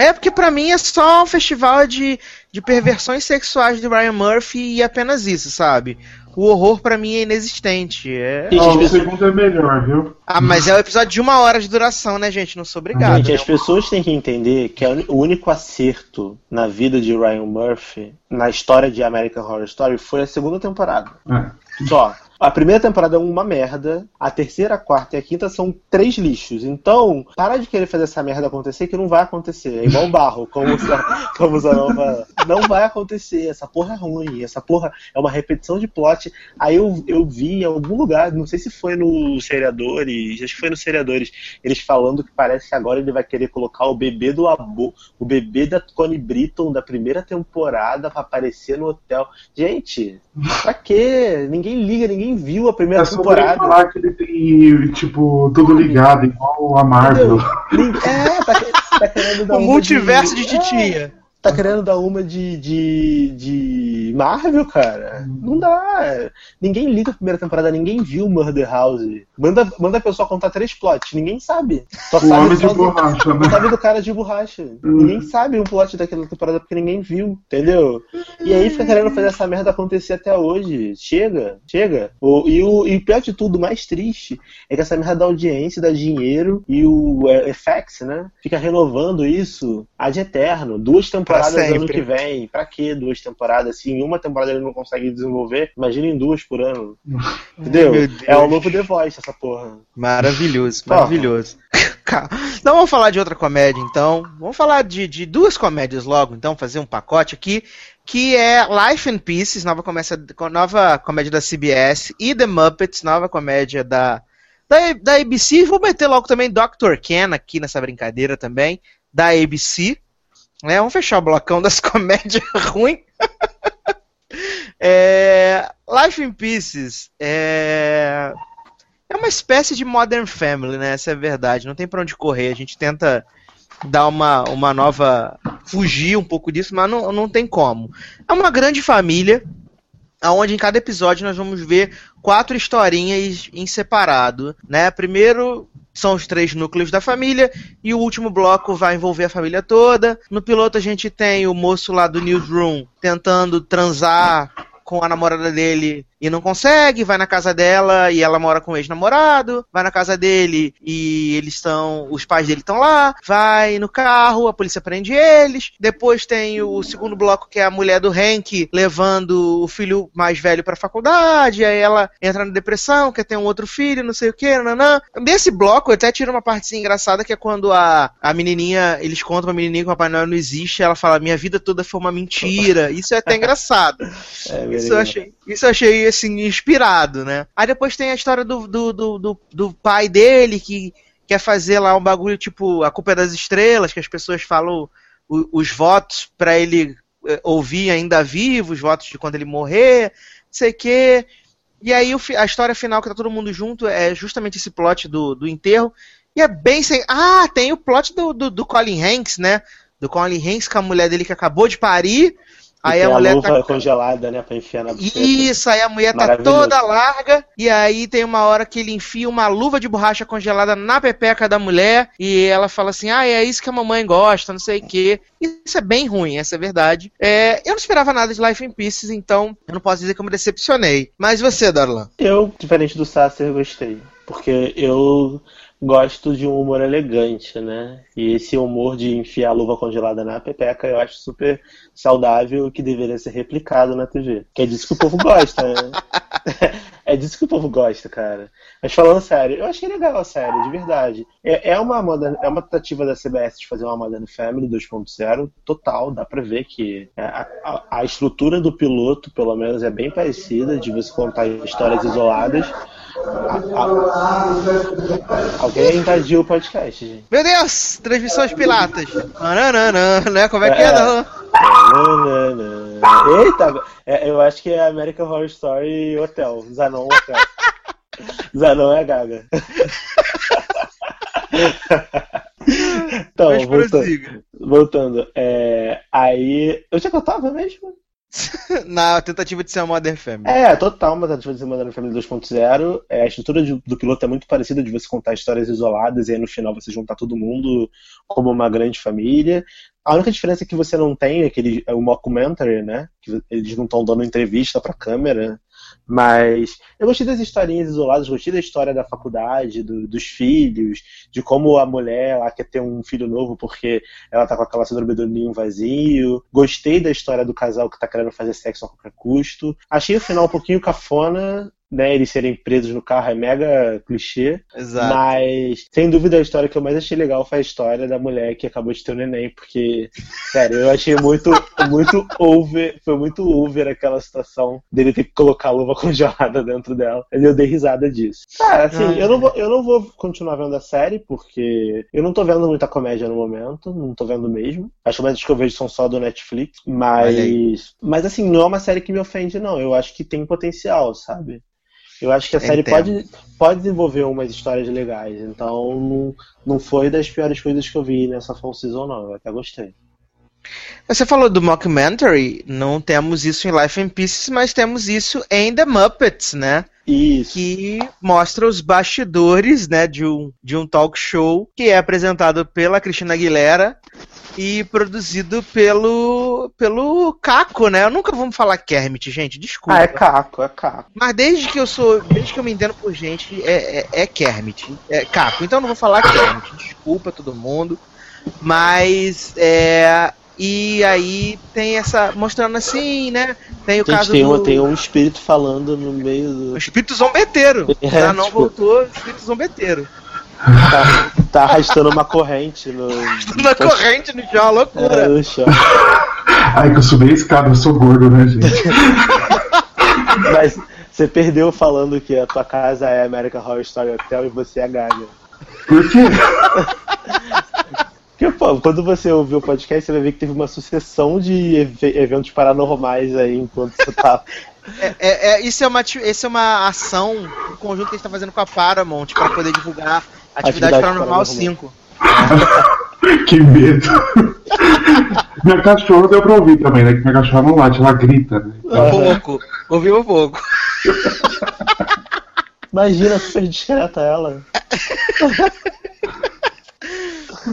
É porque pra mim é só um festival de, de perversões sexuais do Ryan Murphy e apenas isso, sabe? O horror pra mim é inexistente. É... Gente, as o segundo é melhor, viu? Ah, mas é um episódio de uma hora de duração, né, gente? Não sou obrigado. Gente, né? as pessoas têm que entender que o único acerto na vida de Ryan Murphy, na história de American Horror Story, foi a segunda temporada. É. Só. A primeira temporada é uma merda, a terceira, a quarta e a quinta são três lixos. Então, para de querer fazer essa merda acontecer, que não vai acontecer. É igual o barro, como, o- como o fala. Não vai acontecer, essa porra é ruim, essa porra é uma repetição de plot. Aí eu, eu vi em algum lugar, não sei se foi no Seriadores, acho que foi no Seriadores, eles falando que parece que agora ele vai querer colocar o bebê do Abo, o bebê da Connie Britton da primeira temporada pra aparecer no hotel. Gente, pra quê? Ninguém liga, ninguém viu a primeira É só temporada. falar que ele tem, tipo, tudo ligado, igual a Marvel. Entendeu? É, tá, tá querendo dar O uma multiverso de titia. Tá querendo dar uma de, de, de Marvel, cara? Não dá. Ninguém liga a primeira temporada, ninguém viu Murder House. Manda, manda a pessoa contar três plots, ninguém sabe. Só O sabe homem de do- borracha, né? sabe do cara de borracha. Ninguém sabe um plot daquela temporada porque ninguém viu, entendeu? E aí fica querendo fazer essa merda acontecer até hoje. Chega, chega. O, e, o, e o pior de tudo, o mais triste, é que essa merda da audiência, dá dinheiro e o é, FX, né? Fica renovando isso ad eterno. Duas temporadas sempre. ano que vem. Pra que duas temporadas? Se em uma temporada ele não consegue desenvolver, imagina em duas por ano. Entendeu? meu Deus. É o novo The Voice, essa porra. Maravilhoso, maravilhoso. Então vamos falar de outra comédia, então. Vamos falar de, de duas comédias logo, então, fazer um pacote aqui, que é Life in Pieces, nova comédia, nova comédia da CBS, e The Muppets, nova comédia da, da, da ABC. Vou meter logo também Dr. Ken aqui nessa brincadeira também, da ABC. Né? Vamos fechar o blocão das comédias ruins. É, Life in Pieces é, é uma espécie de Modern Family, né? Essa é a verdade. Não tem pra onde correr. A gente tenta dar uma, uma nova. fugir um pouco disso, mas não, não tem como. É uma grande família, onde em cada episódio nós vamos ver quatro historinhas em separado, né? Primeiro são os três núcleos da família e o último bloco vai envolver a família toda. No piloto a gente tem o moço lá do newsroom tentando transar com a namorada dele e não consegue, vai na casa dela e ela mora com o ex-namorado, vai na casa dele e eles estão, os pais dele estão lá, vai no carro, a polícia prende eles. Depois tem o segundo bloco que é a mulher do Hank levando o filho mais velho pra faculdade, aí ela entra na depressão, quer ter um outro filho, não sei o que, nanã. Nesse bloco eu até tiro uma partezinha engraçada que é quando a, a menininha, eles contam pra menininha que o Papai Noel não existe, ela fala, minha vida toda foi uma mentira. Isso é até engraçado. É, Isso eu achei, isso eu achei assim, inspirado, né? Aí depois tem a história do, do, do, do, do pai dele que quer fazer lá um bagulho tipo a culpa é das estrelas, que as pessoas falam o- os votos pra ele eh, ouvir ainda vivo, os votos de quando ele morrer, não sei o quê. E aí a história final que tá todo mundo junto é justamente esse plot do, do enterro. E é bem sem. Ah, tem o plot do, do, do Colin Hanks, né? Do Colin Hanks com a mulher dele que acabou de parir. Aí a tem mulher luva tá. congelada, né, pra enfiar na buceta. Isso, aí a mulher tá toda larga, e aí tem uma hora que ele enfia uma luva de borracha congelada na pepeca da mulher, e ela fala assim: ah, é isso que a mamãe gosta, não sei o quê. Isso é bem ruim, essa é a verdade. É, eu não esperava nada de Life in Pieces, então eu não posso dizer que eu me decepcionei. Mas você, Darlan? Eu, diferente do Sasser, gostei. Porque eu gosto de um humor elegante, né? E esse humor de enfiar a luva congelada na pepeca eu acho super saudável que deveria ser replicado na TV. Que é disso que o povo gosta, né? É disso que o povo gosta, cara. Mas falando sério, eu achei legal a série, de verdade. É, é uma é uma tentativa da CBS de fazer uma Modern Family 2.0 total, dá pra ver que a, a- a estrutura do piloto, pelo menos, é bem parecida, de você contar histórias isoladas. Alguém invadiu o podcast, gente. Meu Deus! Transmissões piratas! Nananana, né? Como é que é, É. Nananana. Eita, é, eu acho que é American Horror Story Hotel. Zanon Hotel. Zanon é a Gaga. então, Mas voltando. voltando é, aí. Eu já que eu tava mesmo? Na tentativa de ser uma Modern Family. É, total, mas a diferença de Modern Family 2.0, é, a estrutura de- do piloto é muito parecida de você contar histórias isoladas e aí no final você juntar todo mundo como uma grande família. A única diferença é que você não tem aquele é o mockumentary, né? Que eles não estão dando entrevista pra câmera. Mas eu gostei das historinhas isoladas, gostei da história da faculdade, do- dos filhos, de como a mulher lá quer ter um filho novo porque ela tá com aquela síndrome do ninho vazio. Gostei da história do casal que tá querendo fazer sexo a qualquer custo. Achei o final um pouquinho cafona, né, eles serem presos no carro é mega clichê. Exato. Mas, sem dúvida, a história que eu mais achei legal foi a história da mulher que acabou de ter o neném, porque, sério, eu achei muito, muito over, foi muito over aquela situação dele ter que colocar a luva congelada dentro dela. Eu dei risada disso. Cara, assim, Ah. eu, não vou, eu não vou continuar vendo a série, porque eu não tô vendo muita comédia no momento, não tô vendo mesmo. As comédias que eu vejo são só do Netflix, mas, mas assim, não é uma série que me ofende, não. Eu acho que tem potencial, sabe? Eu acho que a série Entendo. pode, pode desenvolver umas histórias legais. Então, não, não foi das piores coisas que eu vi nessa Fall Season, não. Eu até gostei. Você falou do mockumentary, não temos isso em Life in Pieces, mas temos isso em The Muppets, né? Isso. Que mostra os bastidores, né, de um, de um talk show que é apresentado pela Cristina Aguilera e produzido pelo pelo Caco, né? Eu nunca vou falar Kermit, gente, desculpa. Ah, é caco, é caco. Mas desde que eu sou, desde que eu me entendo por gente, é, é, é Kermit, é Caco. Então eu não vou falar Kermit. Desculpa todo mundo. Mas é. E aí tem essa. Mostrando assim, né? Tem o Gente, caso tem, do. um, tem um espírito falando no meio do. O espírito zombeteiro. É, Já não tipo- voltou, o espírito zombeteiro. Tá, tá arrastando uma corrente no. Na corrente no chão, uma loucura. É, no chão. Ai, que eu subi a escada, eu sou gordo, né, gente? Mas você perdeu falando que a tua casa é American Horror Story Hotel e você é Gaga. Por quê? Porque, pô, quando você ouviu o podcast, você vai ver que teve uma sucessão de ev- eventos paranormais aí enquanto você tá. É, é- é- isso, é uma, isso é uma ação em conjunto que a gente tá fazendo com a Paramount para poder divulgar Atividade, Atividade Paranormal Paranormal. 5. Que medo. minha cachorra deu pra ouvir também, né? Que minha cachorra não late, ela grita, né? Um pouco. Ouviu um pouco. Imagina, super discreta ela.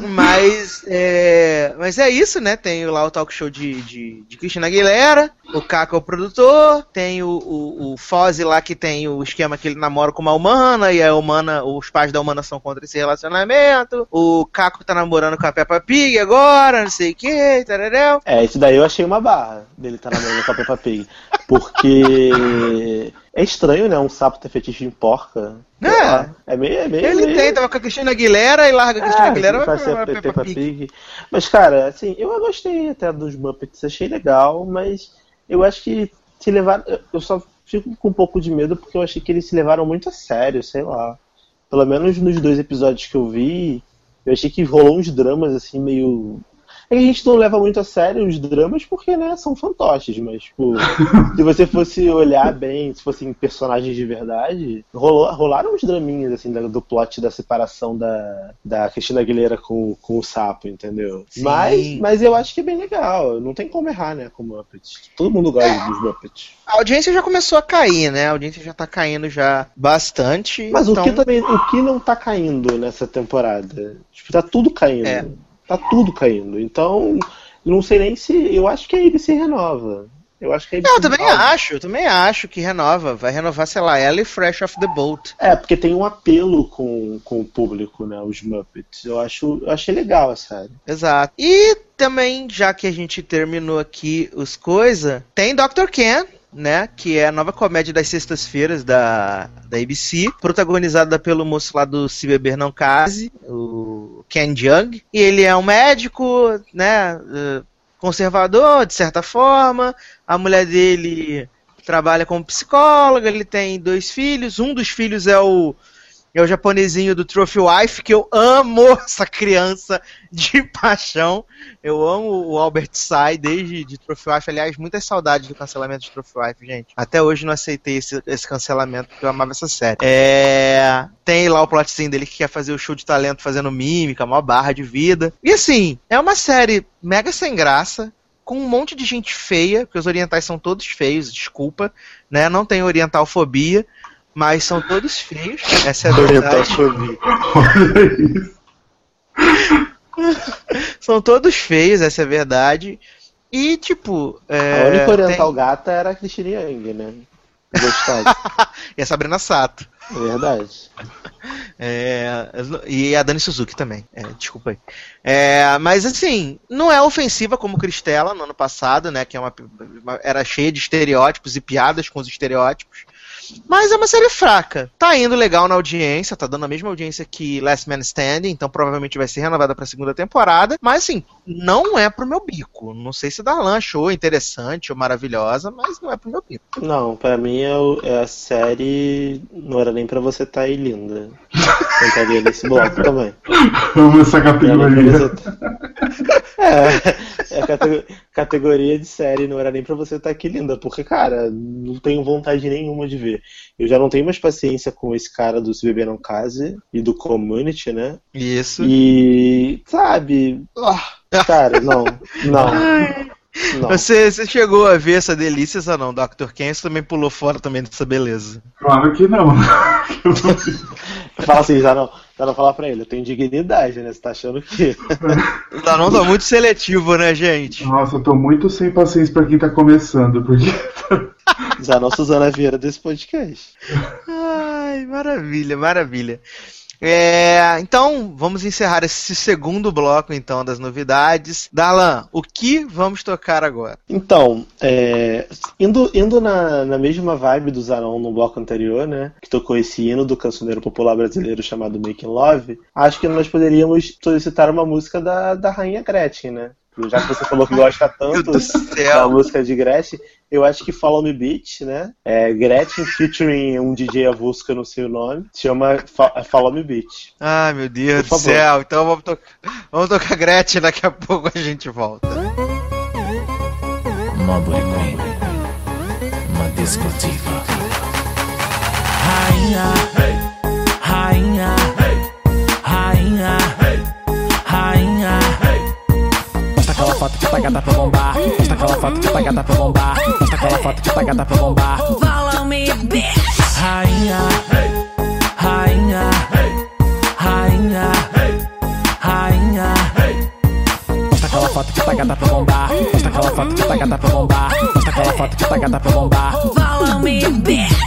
Mas é, mas é isso, né? Tem lá o talk show de, de, de Cristina Aguilera, o Caco é o produtor, tem o, o, o Foz lá que tem o esquema que ele namora com uma humana e a humana, os pais da humana são contra esse relacionamento. O Caco tá namorando com a Peppa Pig agora, não sei o que, tararel. É, isso daí eu achei uma barra dele estar namorando com a Peppa Pig. Porque é estranho, né? Um sapo ter fetiche em porca. É. É meio. É meio Ele meio... tem, tava com a Cristina Aguilera e larga a Cristina É, Aguilera vai pra pra, ser pra Pe- Peppa Pig. Mas, cara, assim, eu gostei até dos Muppets, achei legal, mas eu acho que se levaram. Eu só fico com um pouco de medo porque eu achei que eles se levaram muito a sério, sei lá. Pelo menos nos dois episódios que eu vi, eu achei que rolou uns dramas assim meio. É que a gente não leva muito a sério os dramas porque, né, são fantoches, mas, tipo, se você fosse olhar bem, se fossem personagens de verdade, rolou, rolaram uns draminhas, assim, do plot da separação da, da Cristina Aguilera com, com o sapo, entendeu? Sim. Mas, mas eu acho que é bem legal, não tem como errar, né, com Muppets. Todo mundo gosta dos Muppets. A audiência já começou a cair, né? A audiência já tá caindo já bastante. Mas então... o que também, o que não tá caindo nessa temporada? Tipo, tá tudo caindo. É. Tá tudo caindo. Então, não sei nem se. Eu acho que a ABC renova. Eu acho que a ABC Não, eu também renova. acho, eu também acho que renova. Vai renovar, sei lá, ela e Fresh Off the Boat. É, porque tem um apelo com, com o público, né? Os Muppets. Eu acho, eu achei legal a série. Exato. E também, já que a gente terminou aqui os coisa, tem Dr. Ken, né? Que é a nova comédia das sextas-feiras da, da ABC, protagonizada pelo moço lá do Se Beber Não Case, o Ken Jeong. E ele é um médico, né? eh, Conservador, de certa forma. A mulher dele trabalha como psicóloga, ele tem dois filhos. Um dos filhos é o é o japonesinho do Trophy Wife, que eu amo essa criança de paixão. Eu amo o Albert Sai desde de Trophy Wife. Aliás, muitas saudades do cancelamento de Trophy Wife, gente. Até hoje não aceitei esse, esse cancelamento, porque eu amava essa série. É... Tem lá o plotzinho dele que quer fazer o show de talento fazendo mímica, uma barra de vida. E assim, é uma série mega sem graça. Com um monte de gente feia, porque os orientais são todos feios, desculpa, né? Não tem orientalfobia, mas são todos feios. Essa é a verdade. Olha isso. São todos feios, essa é a verdade. E, tipo. É, a única oriental tem- gata era a Cristina Yang, né? Gostado. E a Sabrina Sato. é verdade. É, e a Dani Suzuki também. É, desculpa aí. É, mas assim, não é ofensiva como Cristela no ano passado, né? Que é uma, uma- era cheia de estereótipos e piadas com os estereótipos. Mas é uma série fraca. Tá indo legal na audiência, tá dando a mesma audiência que Last Man Standing, então provavelmente vai ser renovada pra segunda temporada. Mas assim, não é pro meu bico. Não sei se Darlan achou interessante ou maravilhosa, mas não é pro meu bico. Não, pra mim é, o- é a série. Não era nem pra você estar aí linda. Entraria nesse bloco também. Amo essa categoria. tá- É, é a catego- categoria de série, não era nem pra você estar aqui linda, porque, cara, não tenho vontade nenhuma de ver. Eu já não tenho mais paciência com esse cara do Se Beber Não Case e do Community, né? Isso. E, sabe, ah, cara, não, não, não. Você, você chegou a ver essa delícia ou não? Dr. Ken você também pulou fora também dessa beleza. Claro que não. Fala assim, já não, já não falar pra ele, eu tenho dignidade, né? Você tá achando que. O Danon tá muito seletivo, né, gente? Nossa, eu tô muito sem paciência pra quem tá começando, porque Já não Suzana Vieira desse podcast. Ai, maravilha, maravilha. É, então, vamos encerrar esse segundo bloco, então, das novidades. Darlan, o que vamos tocar agora? Então, é, indo, indo na, na mesma vibe do Zanon no bloco anterior, né? Que tocou esse hino do cancioneiro popular brasileiro chamado Making Love, acho que nós poderíamos solicitar uma música da, da Rainha Gretchen, né? Já que você falou que gosta tanto da música de Gretchen, eu acho que Follow Me Beach, né? É, Gretchen featuring um DJ avulso que eu não sei o nome, se chama Fa- Follow Me Beach. Ai, meu Deus do céu. Então vamos, to vamos tocar Gretchen, daqui a pouco a gente volta. Uma discotiva. Rainha, rainha, rainha, foto que tá gata pra bombar. Mostra aquela foto que tá gata pra bombar. Mostra aquela foto que tá gata pra bombar. Follow me, bitch. Rainha, rainha, rainha, rainha. Mostra aquela foto que tá gata pra bombar. Mostra aquela foto que tá gata pra bombar. Mostra aquela foto que tá gata pra bombar. Follow me, bitch.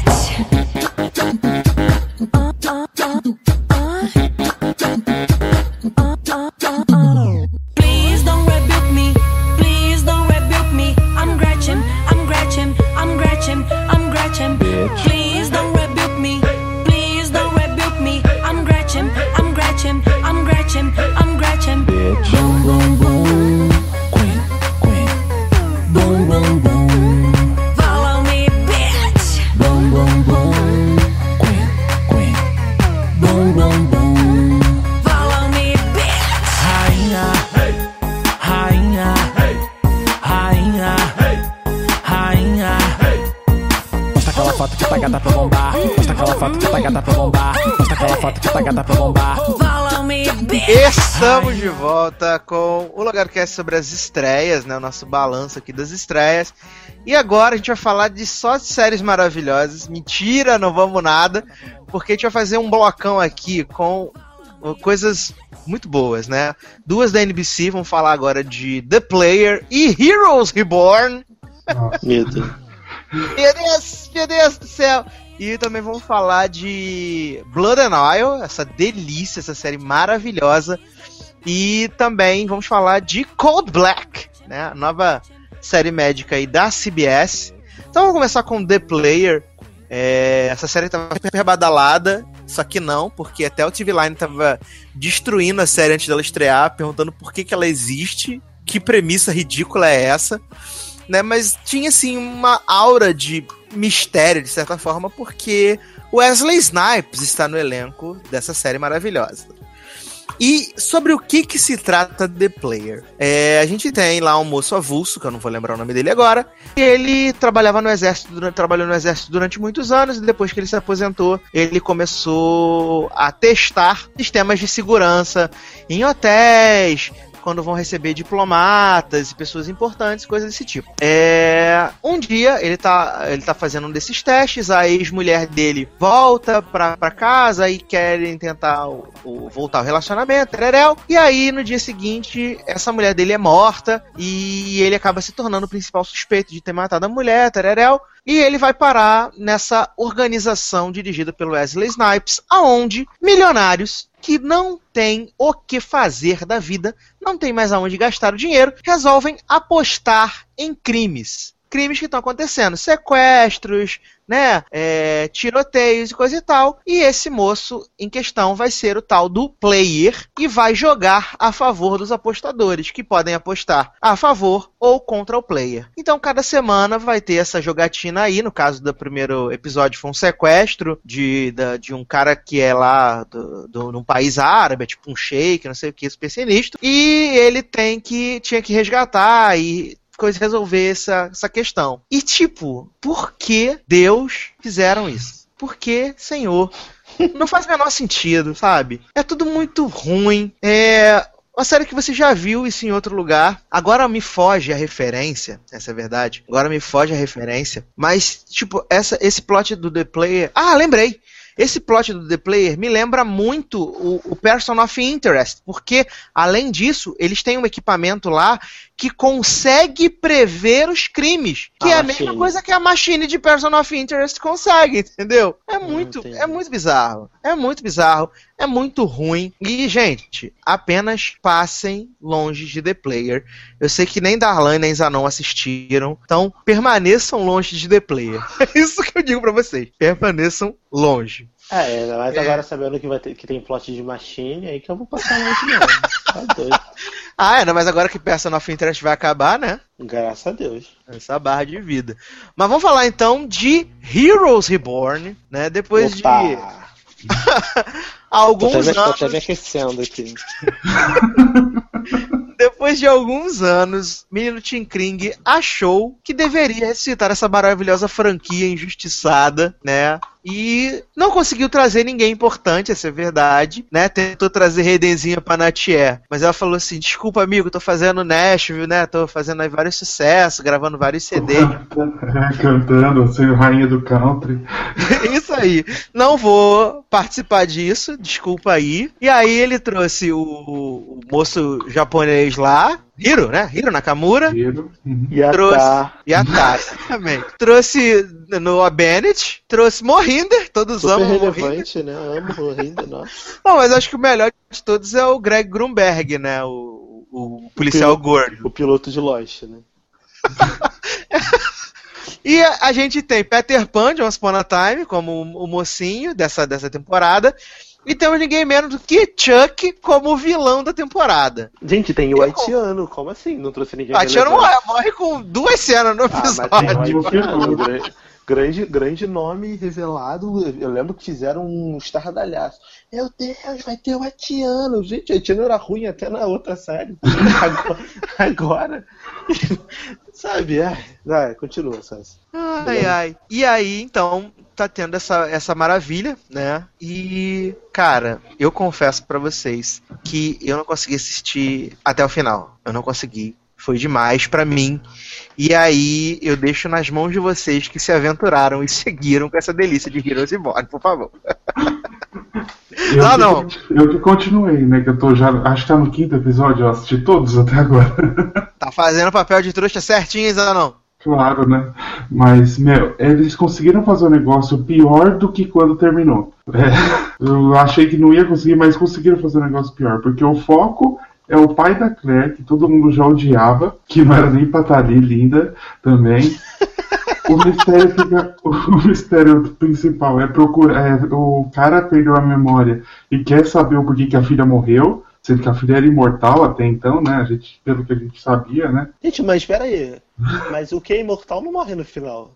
Lugarcast sobre as estreias, né? O nosso balanço aqui das estreias. E agora a gente vai falar de só séries maravilhosas. Mentira, não vamos nada. Porque a gente vai fazer um blocão aqui com coisas muito boas, né? Duas da NBC vão falar agora de The Player e Heroes Reborn. Medo. Meu Deus, meu Deus do céu! E também vamos falar de Blood and Oil, essa delícia, essa série maravilhosa. E também vamos falar de Cold Black, né? A nova série médica aí da CBS. Então vamos começar com The Player. É, essa série tava super badalada, só que não, porque até o TV Line tava destruindo a série antes dela estrear, perguntando por que, que ela existe, que premissa ridícula é essa né? Mas tinha assim uma aura de mistério de certa forma, porque Wesley Snipes está no elenco dessa série maravilhosa. E sobre o que que se trata The Player? É, a gente tem lá um moço avulso, que eu não vou lembrar o nome dele agora, e ele trabalhava no exército, trabalhou no exército durante muitos anos, e depois que ele se aposentou, ele começou a testar sistemas de segurança em hotéis, quando vão receber diplomatas e pessoas importantes, coisas desse tipo. É, um dia ele tá, ele tá fazendo um desses testes, a ex-mulher dele volta pra, pra casa e querem tentar o, o- voltar ao relacionamento, tereréu. E aí no dia seguinte, essa mulher dele é morta e ele acaba se tornando o principal suspeito de ter matado a mulher, tereréu. E ele vai parar nessa organização dirigida pelo Wesley Snipes, aonde milionários que não têm o que fazer da vida, não tem mais aonde gastar o dinheiro, resolvem apostar em crimes. crimes que estão acontecendo, sequestros, né, é, tiroteios e coisa e tal. E esse moço em questão vai ser o tal do player e vai jogar a favor dos apostadores, que podem apostar a favor ou contra o player. Então, cada semana vai ter essa jogatina aí. No caso do primeiro episódio, foi um sequestro de, da- de um cara que é lá do, do, num país árabe, é tipo um sheik, não sei o que, sinistro. E ele tem que tinha que resgatar e coisa resolver essa, essa questão. E tipo, por que Deus fizeram isso? Por que, Senhor? Não faz o menor sentido, sabe? É tudo muito ruim. É uma série que você já viu isso em outro lugar. Agora me foge a referência, essa é a verdade. Agora me foge a referência. Mas, tipo, essa, esse plot do The Player. Ah, lembrei! Esse plot do The Player me lembra muito o, o Person of Interest, porque, além disso, eles têm um equipamento lá que consegue prever os crimes. Que A é a Machine. mesma coisa que a Machine de Person of Interest consegue, entendeu? É muito, é muito bizarro. É muito bizarro. É muito ruim. E, gente, apenas passem longe de The Player. Eu sei que nem Darlan nem Zanon assistiram. Então, permaneçam longe de The Player. É isso que eu digo pra vocês. Permaneçam longe. É, mais É. agora sabendo que, vai ter, que tem plot de machine, aí que eu vou passar longe mesmo. Tá doido. Ah, é, mas agora que Person of Interest vai acabar, né? Graças a Deus. Essa barra de vida. Mas vamos falar então de Heroes Reborn, né? Depois de Opa! alguns Tô até, me- tô anos. até me aquecendo aqui. Depois de alguns anos, menino Tim Kring achou que deveria ressuscitar essa maravilhosa franquia injustiçada, né? E não conseguiu trazer ninguém importante, essa é a verdade, né? Tentou trazer Redenzinha pra Natier, mas ela falou assim: desculpa, amigo, tô fazendo Nashville, né? Tô fazendo aí vários sucessos, gravando vários CDs. Cantando, sendo rainha do country. Isso aí. Não vou participar disso, desculpa aí. E aí ele trouxe o, o moço japonês lá, Hiro, né? Hiro Nakamura. Uhum. E a Trouxe. a Tassi também. Trouxe Noah Bennett, trouxe Mohinder, todos Super amam Mohinder. relevante, né? Amo Mohinder, nossa. Não, mas acho que o melhor de todos é o Greg Grunberg, né? O, o policial piloto. gordo. O piloto de Lost, né? E a, gente tem Peter Pan de Once Upon a Time como o, o mocinho dessa, dessa temporada. E temos ninguém menos do que Chuck como o vilão da temporada. Gente, tem o haitiano, como assim? Não trouxe ninguém não relevante? morre, morre com duas cenas no Ah, episódio. o haitiano, grande, grande, grande nome revelado. Eu lembro que fizeram um estardalhaço. Meu Deus, vai ter o haitiano. Gente, o haitiano era ruim até na outra série. Agora, agora sabe, ai, vai, continua, Sassi. Ai, ai. E aí, então, tá tendo essa, essa maravilha, né? E, cara, eu confesso pra vocês que eu não consegui assistir até o final. Eu não consegui. Foi demais pra mim. E aí, eu deixo nas mãos de vocês que se aventuraram e seguiram com essa delícia de Heroes Reborn, por favor. Eu Ah, que- não. Eu que continuei, né? Que eu tô já. Acho que tá no quinto episódio, eu assisti todos até agora. Tá fazendo papel de trouxa certinho, Zé, não? Claro, né? Mas, meu, eles conseguiram fazer um negócio pior do que quando terminou. É, eu achei que não ia conseguir, mas conseguiram fazer um negócio pior. Porque o foco é o pai da Claire, que todo mundo já odiava, que não era nem pra estar ali, linda também. O mistério fica. O mistério principal é procurar. é, o cara perdeu a memória e quer saber o porquê que a filha morreu. Sendo que a filha era imortal até então, né? A gente, pelo que a gente sabia, né? Gente, mas espera aí. Mas o que é imortal não morre no final.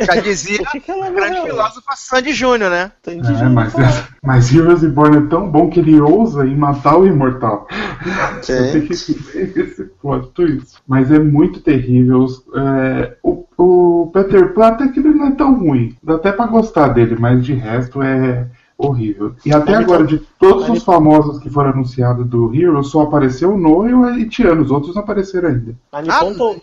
Já dizia que, o grande filósofo Sandy Júnior, né? Entendi, É, mas, falar. mas Heroes Reborn é tão bom que ele ousa em matar o imortal. Você tem que ver esse plot twist. Mas é muito terrível. É, o, o Peter Pan até que ele não é tão ruim. Dá até pra gostar dele, mas de resto é horrível. E até agora, então- de todos os famosos que foram anunciados do Hero, só apareceu o Noah e o Haitiano. Os outros não apareceram ainda. Ah,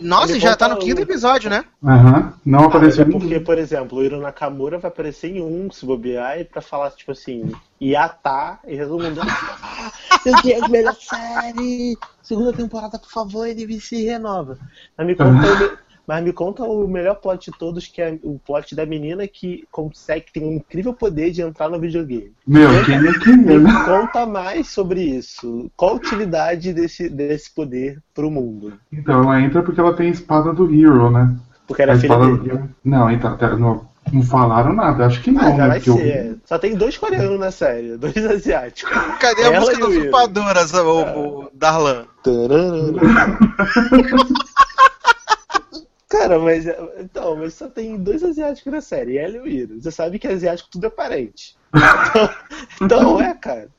nossa, já tá no quinto o- episódio, né? Aham, não Ah, apareceu é porque, ninguém. por exemplo, o Hiro Nakamura vai aparecer em um, se bobear, e pra falar, tipo assim, Iatá, e todo mundo. Ah, meu Deus, melhor série! Segunda temporada, por favor, ele se renova. Mas me conta, o, mas me conta o melhor plot de todos, que é o plot da menina que consegue, que tem um incrível poder de entrar no videogame. Meu, quem é quem é, Me né? conta mais sobre isso. Qual a utilidade desse, desse poder pro mundo? Então ela entra porque ela tem a espada do Hero, né? Porque era Aí filha fala- dele. Não, então, até não, não falaram nada. Acho que não, Mas né? vai Porque eu- ser. Só tem dois coreanos na série, dois asiáticos. Cadê a Ela música o das Will. usurpadoras, o, o Darlan? Cara, mas então, mas só tem dois asiáticos na série, ela e o Iro. Você sabe que asiático tudo é parente. Então, então é, cara.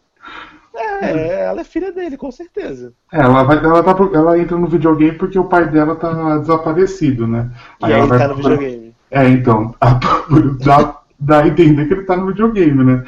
É, ela é filha dele, com certeza. É, ela, vai, ela, tá, ela entra no videogame porque o pai dela tá desaparecido, né? E aí ela ele vai tá no videogame. É, então, dá, dá a entender que ele tá no videogame, né?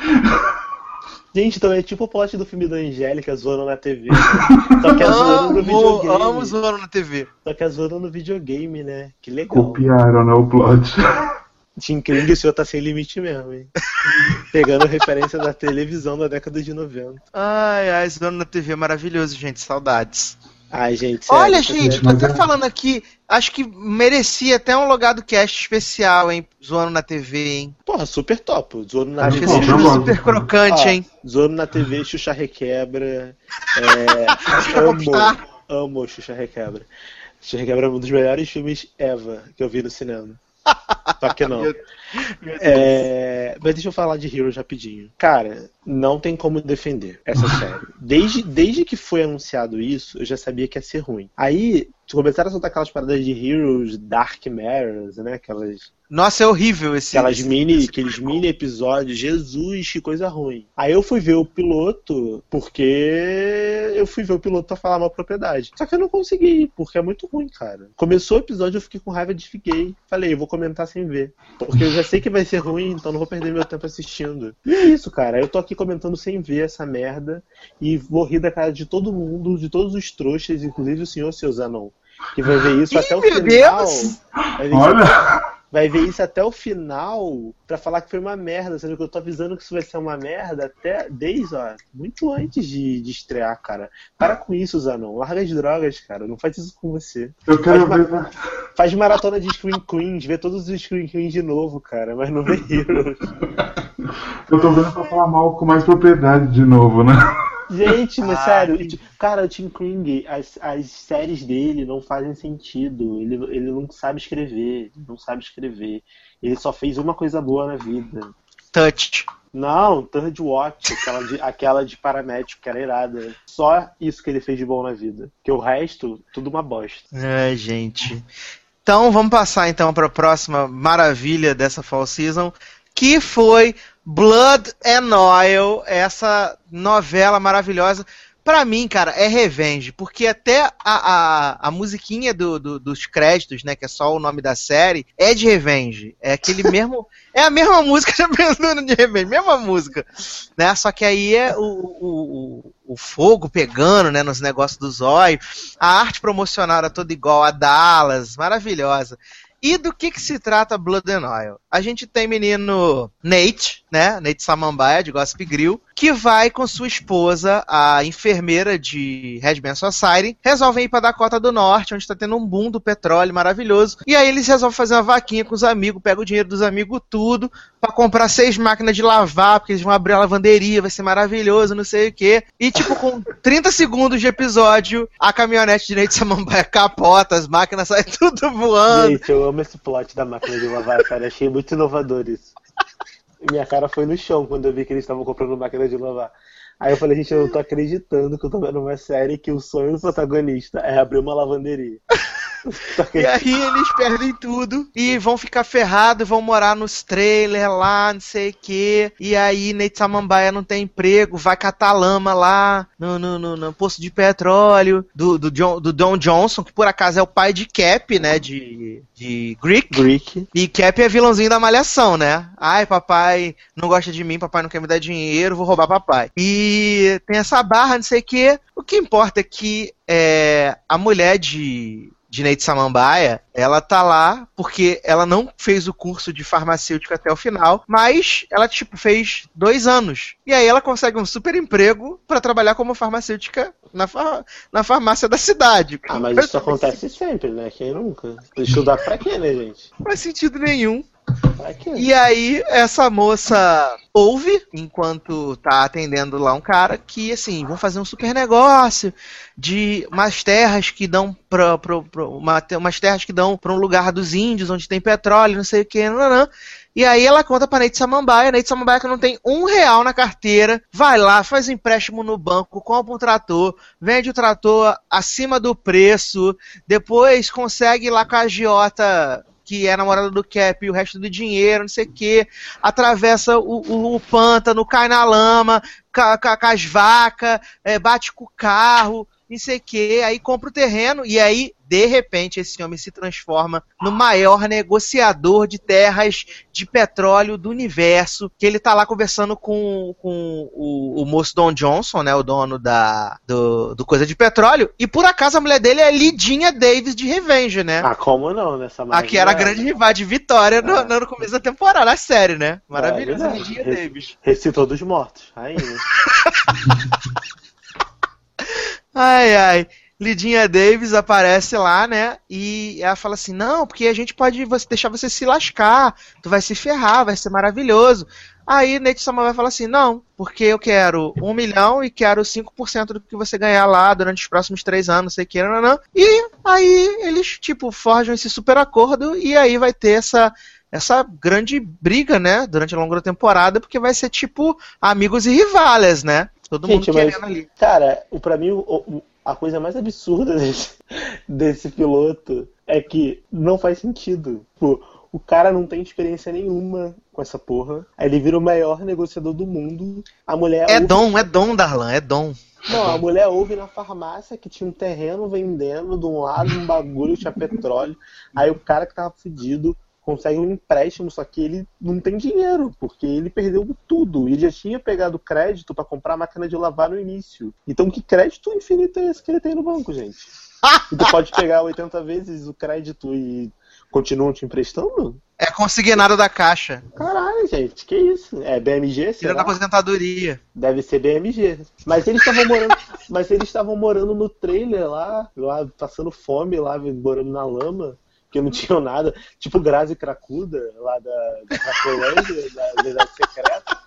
Gente, então é tipo o plot do filme da Angélica zoando na TV. né? Só que é zoando no videogame. amo zoando na TV. Só que é zoando no videogame, né? Que legal. Copiaram, né, o plot. Tim Kring, o senhor tá sem limite mesmo, hein? Pegando referência da televisão da década de 90. Ai, ai, zoando na TV é maravilhoso, gente. Saudades. Ai, gente, sério, Olha, gente, tô até falando aqui, acho que merecia até um logado cast especial, hein? Zoando na TV, hein? Porra, super top. Zoando na Acho que TV. esse eu filme é super crocante, Ó, hein? Zoando na TV, Xuxa Requebra. É, amo, amo Xuxa Requebra. Xuxa Requebra é um dos melhores filmes ever que eu vi no cinema. Só que não. É, mas deixa eu falar de Heroes rapidinho. Cara, não tem como defender essa série. Desde, desde que foi anunciado isso, eu já sabia que ia ser ruim. Aí, começaram a soltar aquelas paradas de Heroes, Dark Matters, né? Aquelas Nossa, é horrível esse. Aquelas esse- mini, esse- aqueles mini episódios, Jesus, que coisa ruim. Aí eu fui ver o piloto, porque eu fui ver o piloto pra falar mal propriedade. Só que eu não consegui, porque é muito ruim, cara. Começou o episódio, eu fiquei com raiva, desfiquei. Falei, eu vou comentar sem ver. Porque eu já sei que vai ser ruim, então não vou perder meu tempo assistindo. E é isso, cara. Eu tô aqui comentando sem ver essa merda e vou rir da cara de todo mundo, de todos os trouxas, inclusive o senhor, seu Zanon. Que vai ver isso Ih, até o meu final. Deus! Olha, vai ver isso até o final pra falar que foi uma merda, sendo que eu tô avisando que isso vai ser uma merda até desde, ó, muito antes de, de estrear, cara. Para com isso, Zanon. Larga as drogas, cara. Não faz isso com você. eu quero Faz ver. Faz maratona de Screen Queens, vê todos os Screen Queens de novo, cara, mas não vê Heroes. Eu tô vendo pra falar mal com mais propriedade de novo, né? Gente, mas Ah, sério, tipo, cara, o Tim Kring, as, as séries dele não fazem sentido. Ele, ele não sabe escrever, não sabe escrever. Ele só fez uma coisa boa na vida. Touch. Não, Third Watch, aquela de, aquela de paramédico, que era irada. Só isso que ele fez de bom na vida. Porque o resto, tudo uma bosta. Ai, gente. Então vamos passar então para a próxima maravilha dessa fall season, que foi Blood and Oil, essa novela maravilhosa. Pra mim, cara, é revenge, porque até a, a, a musiquinha do, do- dos créditos, né, que é só o nome da série, é de revenge. É aquele mesmo. É a mesma música, já pensando de revenge, mesma música. Né? Só que aí é o, o, o, o fogo pegando, né, nos negócios do zóio. A arte promocional era toda igual a Dallas, maravilhosa. E do que, que se trata Blood and Oil? A gente tem menino Nate, né? Nate Samambaia, de Gossip Grill, que vai com sua esposa, a enfermeira de Redman Society, resolvem ir pra Dakota do Norte, onde tá tendo um boom do petróleo maravilhoso. E aí eles resolvem fazer uma vaquinha com os amigos, pegam o dinheiro dos amigos tudo, pra comprar seis máquinas de lavar, porque eles vão abrir a lavanderia, vai ser maravilhoso, não sei o quê. E, tipo, com 30 segundos de episódio, a caminhonete de Nate Samambaia capota, as máquinas saem tudo voando. Gente, eu amo esse plot da máquina de lavar, cara. Achei muito inovador isso. Minha cara foi no chão quando eu vi que eles estavam comprando máquina de lavar. Aí eu falei, gente, eu não tô acreditando que eu tô vendo uma série que o sonho do protagonista é abrir uma lavanderia. Tô E aí eles perdem tudo e vão ficar ferrados, vão morar nos trailers lá, não sei o quê. E aí Nate Samambaia não tem emprego, vai catar lama lá no, no, no- no posto de petróleo do, do, John, do Don Johnson, que por acaso é o pai de Cap, né, de, de Greek. Greek. E Cap é vilãozinho da malhação, né? Ai, papai não gosta de mim, papai não quer me dar dinheiro, vou roubar papai. E tem essa barra, não sei o quê. O que importa é que é, a mulher de, de Nate Samambaia, ela tá lá porque ela não fez o curso de farmacêutica até o final, mas ela, tipo, fez dois anos. E aí ela consegue um super emprego pra trabalhar como farmacêutica na, fa- na farmácia da cidade. Ah, mas isso acontece sempre, né? Quem nunca? Estudar pra quê, né, gente? Não faz sentido nenhum. Quê? E aí, essa moça ouve, enquanto tá atendendo lá um cara, que assim, vão fazer um super negócio de umas terras que dão pra, pra, pra- uma, umas terras que dão pra um lugar dos índios, onde tem petróleo, não sei o que, nananã. E aí ela conta pra Neide Samambaia, Neide Samambaia que não tem um real na carteira, vai lá, faz empréstimo no banco, compra um trator, vende o trator acima do preço, depois consegue lá com a agiota que é namorada do Cap e o resto do dinheiro, não sei o que, atravessa o, o, o pântano, cai na lama, com as vacas, é, bate com o carro, não sei o que, aí compra o terreno e aí, de repente, esse homem se transforma no maior negociador de terras de petróleo do universo, que ele tá lá conversando com, com o, o moço Don Johnson, né, o dono da, do, do Coisa de Petróleo, e por acaso a mulher dele é Lidinha Davis de Revenge, né? Ah, como não, nessa A que era a grande rival de Vitória no, É. no começo da temporada, a série, né? Maravilhosa, É verdade. Lidinha Davis. Recitou dos mortos, rainha. Ai, ai. Lidinha Davis aparece lá, né? E ela fala assim: não, porque a gente pode deixar você se lascar, tu vai se ferrar, vai ser maravilhoso. Aí Nate Sama vai falar assim: não, porque eu quero um milhão e quero 5% do que você ganhar lá durante os próximos três anos, sei que, não, não. E aí eles, tipo, forjam esse super acordo e aí vai ter essa. Essa grande briga, né? Durante a longa temporada, porque vai ser tipo amigos e rivales, né? Todo Gente, mundo mas- querendo ali. Cara, o, pra mim, a coisa mais absurda desse, desse piloto é que não faz sentido. Tipo, o cara não tem experiência nenhuma com essa porra. Aí ele vira o maior negociador do mundo. A mulher. É ouve- dom, é dom, Darlan, é dom. Não, a mulher ouve na farmácia que tinha um terreno vendendo de um lado um bagulho, tinha petróleo. Aí o cara que tava fudido consegue um empréstimo, só que ele não tem dinheiro, porque ele perdeu tudo. Ele já tinha pegado crédito pra comprar a máquina de lavar no início. Então que crédito infinito é esse que ele tem no banco, gente? E tu pode pegar 80 vezes o crédito e continuam te emprestando? É consignado da caixa. Caralho, gente, que isso? É BMG? Tira Será? da aposentadoria. Deve ser BMG. Mas eles estavam morando, mas eles estavam morando no trailer lá, lá passando fome lá, morando na lama, que não tinham nada, tipo Grazi Cracuda lá da, da Cracolândia, da Verdade Secreta.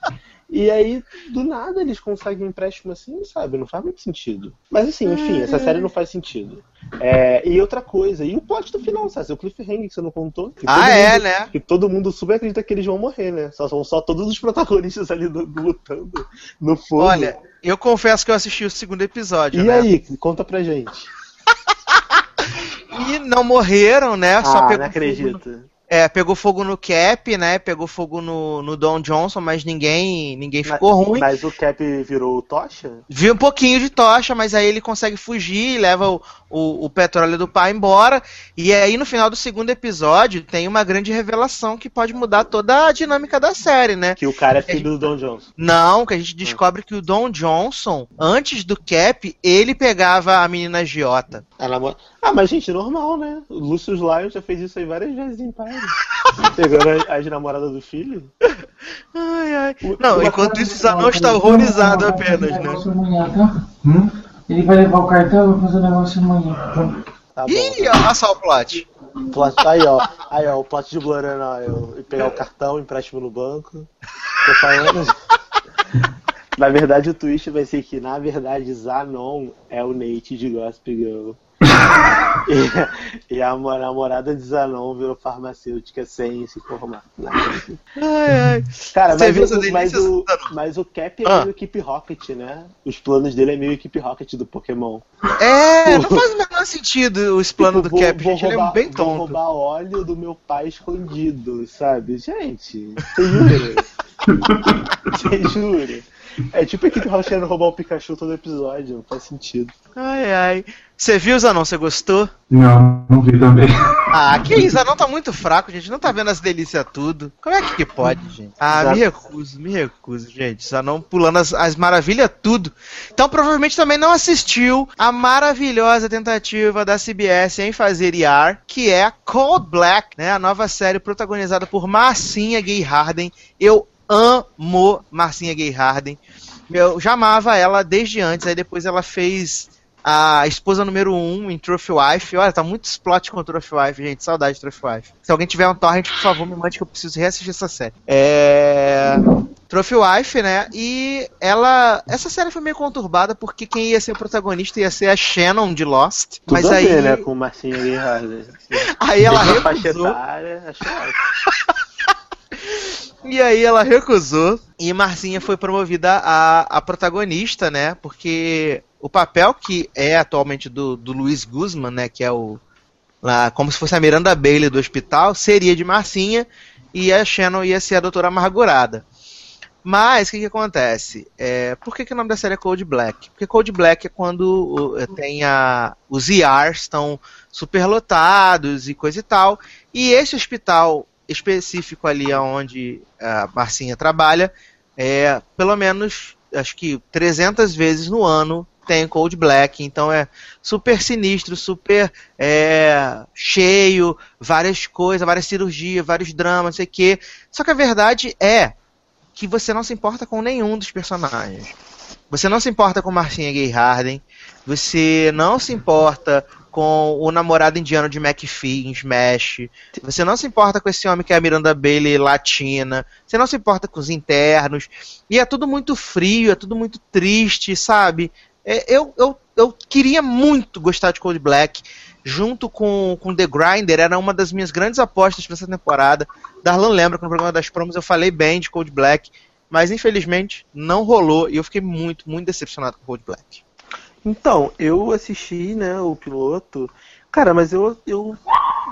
E aí, do nada, eles conseguem um empréstimo assim, sabe? Não faz muito sentido. Mas assim, enfim, essa série não faz sentido. É, e outra coisa, e o plot do final, sabe? O cliffhanger que você não contou. Que Ah, é, mundo- né? Que todo mundo super acredita que eles vão morrer, né? Só, são só todos os protagonistas ali do- lutando no fogo. Olha, eu confesso que eu assisti o segundo episódio, E né? aí, conta pra gente. E não morreram, né? Só ah, pegou não fogo no, acredito. é, pegou fogo no Cap, né? Pegou fogo no, no Don Johnson, mas ninguém, ninguém Mas- ficou ruim. Mas o Cap virou tocha? Viu um pouquinho de tocha, mas aí ele consegue fugir, leva o, o, o petróleo do pai embora. E aí no final do segundo episódio tem uma grande revelação que pode mudar toda a dinâmica da série, né? Que o cara é filho do Don Johnson. Não, que a gente descobre que o Don Johnson, antes do Cap, ele pegava a menina Giota. A namo- Ah, mas gente, normal, né? O Lucius Lyon já fez isso aí várias vezes em Paris. Pegando as, as namoradas do filho. Ai, ai. Não, enquanto isso, o Zanon está horrorizado apenas, né? Amanhã, tá? Hum? Ele vai levar o cartão e vai fazer o negócio amanhã. Tá? Tá bom. Ih, olha só o plot. Plot- Aí, ó. Aí, ó, o plot de Oil. E pegar o cartão, empréstimo no banco. Tô falando. Na verdade, o twist vai ser que, na verdade, Zanon é o Nate de Gossip Girl. E, e a mo- namorada de Zanon virou farmacêutica sem se formar. Ai, ai. Cara, mas, viu o, mas, o, mas o Cap é Ah. meio Equipe Rocket, né? Os planos dele é meio Equipe Rocket do Pokémon. É, não faz o menor sentido os planos Tipo, do Cap, gente. ele é roubar, bem Vou tonto. roubar óleo do meu pai escondido, sabe? Gente, você jura? Você jura? É tipo a equipe querendo roubar o Pikachu todo episódio, não faz sentido. Ai, ai. Você viu, Zanon? Você gostou? Não, não vi também. Ah, que isso? Zanon tá muito fraco, gente. Não tá vendo as delícias tudo. Como é que pode, gente? Ah, Exato. me recuso, me recuso, gente. Zanon pulando as, as maravilhas tudo. Então, provavelmente também não assistiu a maravilhosa tentativa da CBS em fazer IR, que é Cold Black, né? A nova série protagonizada por Marcinha Gay Harden. Eu amo Marcinha Gay Harden. Eu já amava ela desde antes, aí depois ela fez a esposa número 1 um em Trophy Wife. Olha, tá muito explode com Trophy Wife, gente. Saudade de Trophy Wife. Se alguém tiver um torrent, por favor, me mande que eu preciso reassistir essa série. É. Trophy Wife, né? E ela. Essa série foi meio conturbada porque quem ia ser o protagonista ia ser a Shannon de Lost. Tudo mas a aí. ver, né? Com Marcinha Guerrard. Aí ela Mesma faixa recusou. etária. E aí ela recusou e Marcinha foi promovida a, a protagonista, né? Porque o papel que é atualmente do, do Luiz Guzman, né? Que é o. Lá, como se fosse a Miranda Bailey do hospital, seria de Marcinha e a Shannon ia ser a doutora amargurada. Mas o que, que acontece? É, por que, que o nome da série é Cold Black? Porque Cold Black é quando o- tem a, os ERs estão superlotados e coisa e tal. E esse hospital específico ali onde a Marcinha trabalha, é, pelo menos, acho que 300 vezes no ano tem Cold Black, então é super sinistro, super é, cheio, várias coisas, várias cirurgias, vários dramas, não sei o quê. Só que a verdade é que você não se importa com nenhum dos personagens. Você não se importa com Marcinha Gay Harden, você não se importa com o namorado indiano de McPhee em Smash, você não se importa com esse homem que é a Miranda Bailey latina, você não se importa com os internos, e é tudo muito frio, é tudo muito triste, sabe? É, eu, eu, eu queria muito gostar de Cold Black, junto com, com The Grinder, era uma das minhas grandes apostas para essa temporada. Darlan lembra que no programa das promos eu falei bem de Cold Black, mas infelizmente não rolou e eu fiquei muito, muito decepcionado com Cold Black. Então, eu assisti, né, o piloto. Cara, mas eu, eu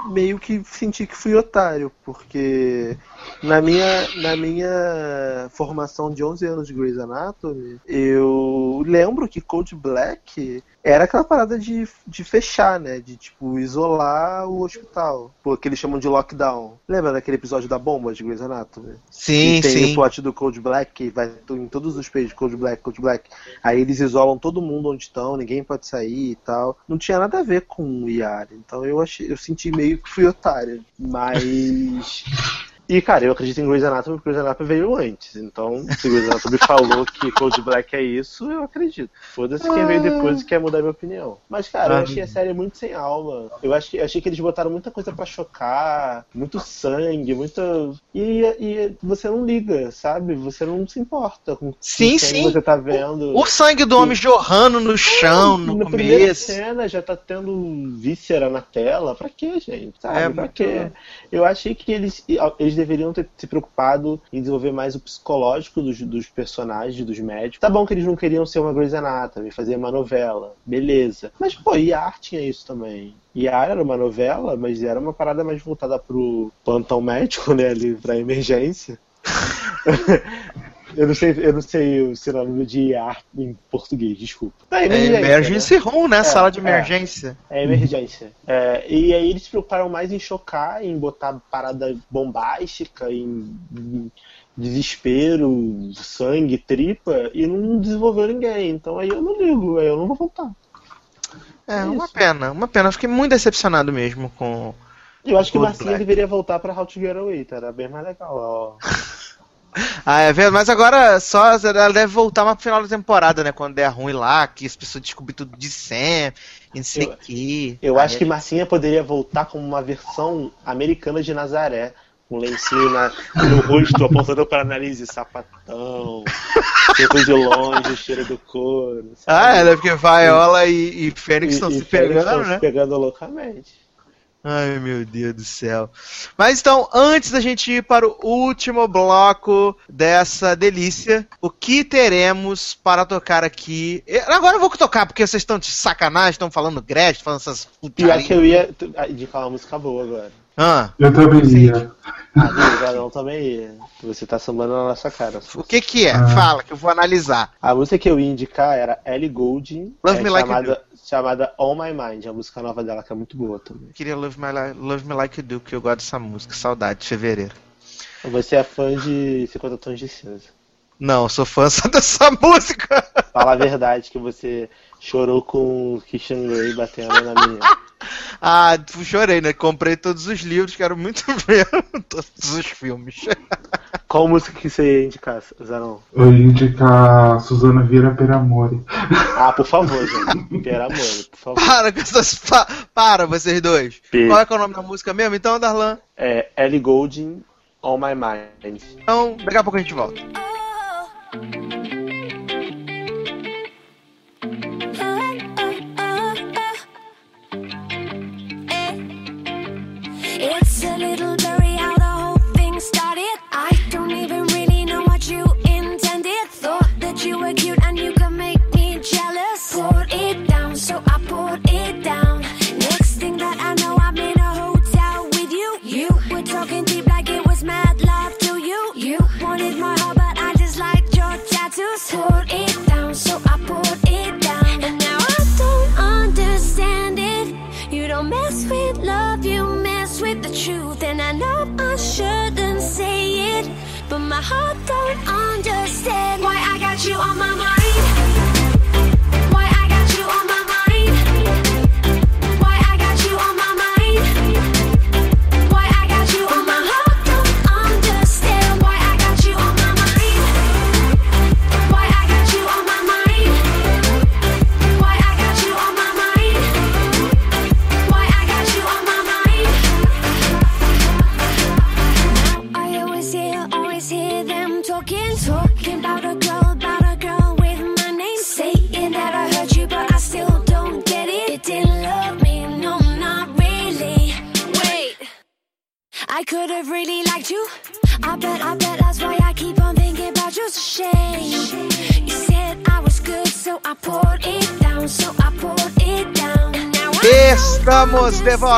meio que senti que fui otário, porque na minha, na minha formação de 11 anos de Grey's Anatomy, eu lembro que Cold Black era aquela parada de, de fechar, né? De, tipo, isolar o hospital. Pô, que eles chamam de lockdown. Lembra daquele episódio da bomba de Grey's Anatomy? Sim, que tem sim. o plot do Cold Black, que vai em todos os pages Cold Black, Cold Black. Aí eles isolam todo mundo onde estão, ninguém pode sair e tal. Não tinha nada a ver com o Yari. Então eu achei, eu senti meio que fui otário. Mas. E, cara, eu acredito em Grey's Anatomy porque Grey's Anatomy veio antes. Então, se Grey's Anatomy falou que Cold Black é isso, eu acredito. Foda-se quem veio depois e quer mudar minha opinião. Mas, cara, eu achei a série muito sem alma. Eu achei, achei que eles botaram muita coisa pra chocar, muito sangue, muita. E, e você não liga, sabe? Você não se importa com Sim, sim. você tá vendo. O sangue do homem jorrando no chão no Na primeira começo. cena já tá tendo víscera na tela. Pra quê, gente? Sabe? É, pra quê? Eu achei que eles, eles deveriam ter se preocupado em desenvolver mais o psicológico dos, dos personagens, dos médicos. Tá bom que eles não queriam ser uma Grey's Anatomy, fazer uma novela. Beleza. Mas, pô, Yar tinha isso também. Yar era uma novela, mas era uma parada mais voltada pro plantão médico, né? Ali pra emergência. Eu não sei, eu não sei o sinônimo de IAR em português, desculpa. Tá, É emergência, emergency né? room, né? É, Sala de é. emergência. É emergência. É, e aí eles se preocuparam mais em chocar, em botar parada bombástica, em, em desespero, sangue, tripa, e não desenvolveu ninguém. Então aí eu não ligo, aí eu não vou voltar. É, É uma pena, uma pena. Eu fiquei muito decepcionado mesmo com. Eu acho que Marcinha Black. deveria voltar pra How to Get Away, tá? Era bem mais legal. Ó. Ah, é verdade, mas agora só ela deve voltar mais pro final da temporada, né? Quando der ruim lá, que as pessoas descobrem tudo de Sam, e não sei o que. Eu acho que Marcinha poderia voltar como uma versão americana de Nazaré. Com um lencinho na- no rosto, apontando para nariz sapatão. Sempre de longe, cheiro do couro. Ah, sabe? é, né? Porque Viola e, e Fênix estão E- se Fênix pegando, estão né? se pegando loucamente. Ai, meu Deus do céu. Mas então, antes da gente ir para o último bloco dessa delícia, o que teremos para tocar aqui? Eu- Agora eu vou tocar, porque vocês estão de sacanagem, estão falando Gretchen, falando essas Pior putarias. que eu ia indicar uma música boa agora. Ah, Eu também ia. Ah, o Varão também ia. Você tá sambando na nossa cara. o que que é? Ah. Fala, que eu vou analisar. A música que eu ia indicar era Ellie Goulding, Love é Me Like You chamada, chamada On My Mind, a música nova dela que é muito boa também. Eu queria Love Me, Like, Love Me Like You Do, que eu gosto dessa música. Saudade de fevereiro. Você é fã de 50 Tons de Cinza. Não, eu sou fã só dessa música. Fala a verdade que você chorou com o Christian Grey batendo na menina. Ah, chorei, né? Comprei todos os livros, quero muito ver todos os filmes. Qual música que você ia indicar, Zanon? Eu ia indicar Suzana Vieira Peramore. Ah, por favor, gente. Pera amor, por favor. Para com essas. Pa... Para, vocês dois. Pi. Qual é, que é o nome da música mesmo? Então, Darlan. É Ellie Goulding, On My Mind. Então, daqui a pouco a gente volta. It's little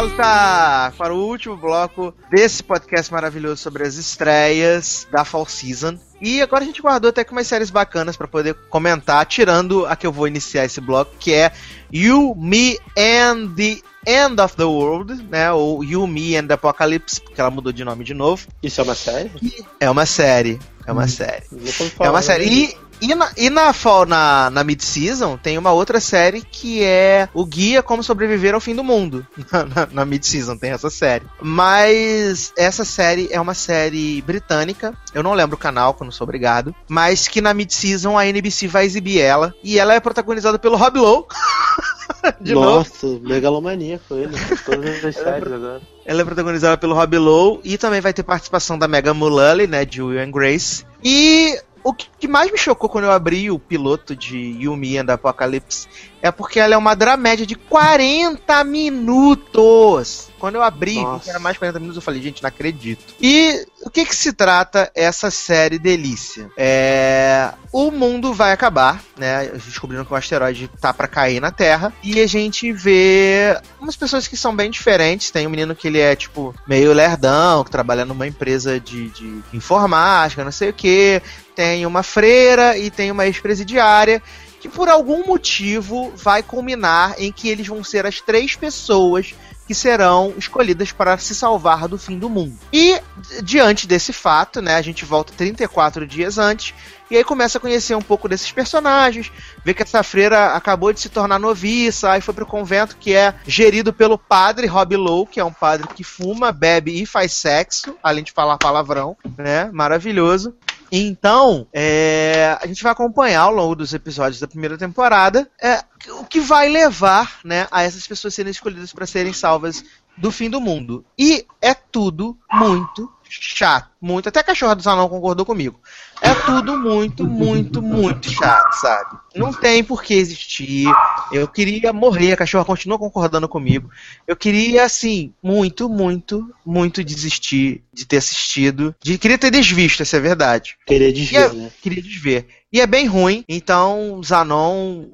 volta para o último bloco desse podcast maravilhoso sobre as estreias da Fall Season. E agora a gente guardou até que umas séries bacanas para poder comentar, tirando a que eu vou iniciar esse bloco, que é You, Me and the End of the World, né? Ou You, Me and the Apocalypse, porque ela mudou de nome de novo. Isso é uma série? É uma série. É uma série. Nunca ouvi É uma série. né? E, e na, e na, fall, na, na mid-season tem uma outra série que é o Guia Como Sobreviver ao Fim do Mundo. Na, na, na mid-season tem essa série. Mas essa série é uma série britânica. Eu não lembro o canal, que eu não sou obrigado. Mas que na mid-season a NBC vai exibir ela. E ela é protagonizada pelo Rob Lowe. De novo. Nossa, megalomania foi ele. fez Todas as séries agora. Ela é protagonizada pelo Rob Lowe e também vai ter participação da Megan Mullally, né, de Will and Grace. E o que mais me chocou quando eu abri o piloto de Yumi and Apocalypse é porque ela é uma dramédia de 40 minutos. Quando eu abri, que era mais de 40 minutos, eu falei, gente, não acredito. E o que que se trata essa série delícia? É... O mundo vai acabar, né? Descobriram que o asteroide tá pra cair na Terra. E a gente vê umas pessoas que são bem diferentes. Tem um menino que ele é, tipo, meio lerdão, que trabalha numa empresa de, de informática, não sei o que. Tem uma freira e tem uma ex-presidiária que por algum motivo vai culminar em que eles vão ser as três pessoas que serão escolhidas para se salvar do fim do mundo. E di- diante desse fato, né, a gente volta 34 dias antes e aí começa a conhecer um pouco desses personagens, vê que essa freira acabou de se tornar noviça, aí foi pro convento que é gerido pelo padre Rob Lowe, que é um padre que fuma, bebe e faz sexo, além de falar palavrão, né? Maravilhoso. Então, é, a gente vai acompanhar ao longo dos episódios da primeira temporada é, o que vai levar né, a essas pessoas serem escolhidas para serem salvas do fim do mundo. E é tudo muito chato. Muito. Até a cachorra do Zanão concordou comigo. É tudo muito, muito, muito chato, sabe? Não tem por que existir. Eu queria morrer, a cachorra continua concordando comigo. Eu queria, assim, muito, muito, muito desistir de ter assistido. De, queria ter desvisto, essa é a verdade. Queria desver, é- né? Queria desver. E é bem ruim, então Zanon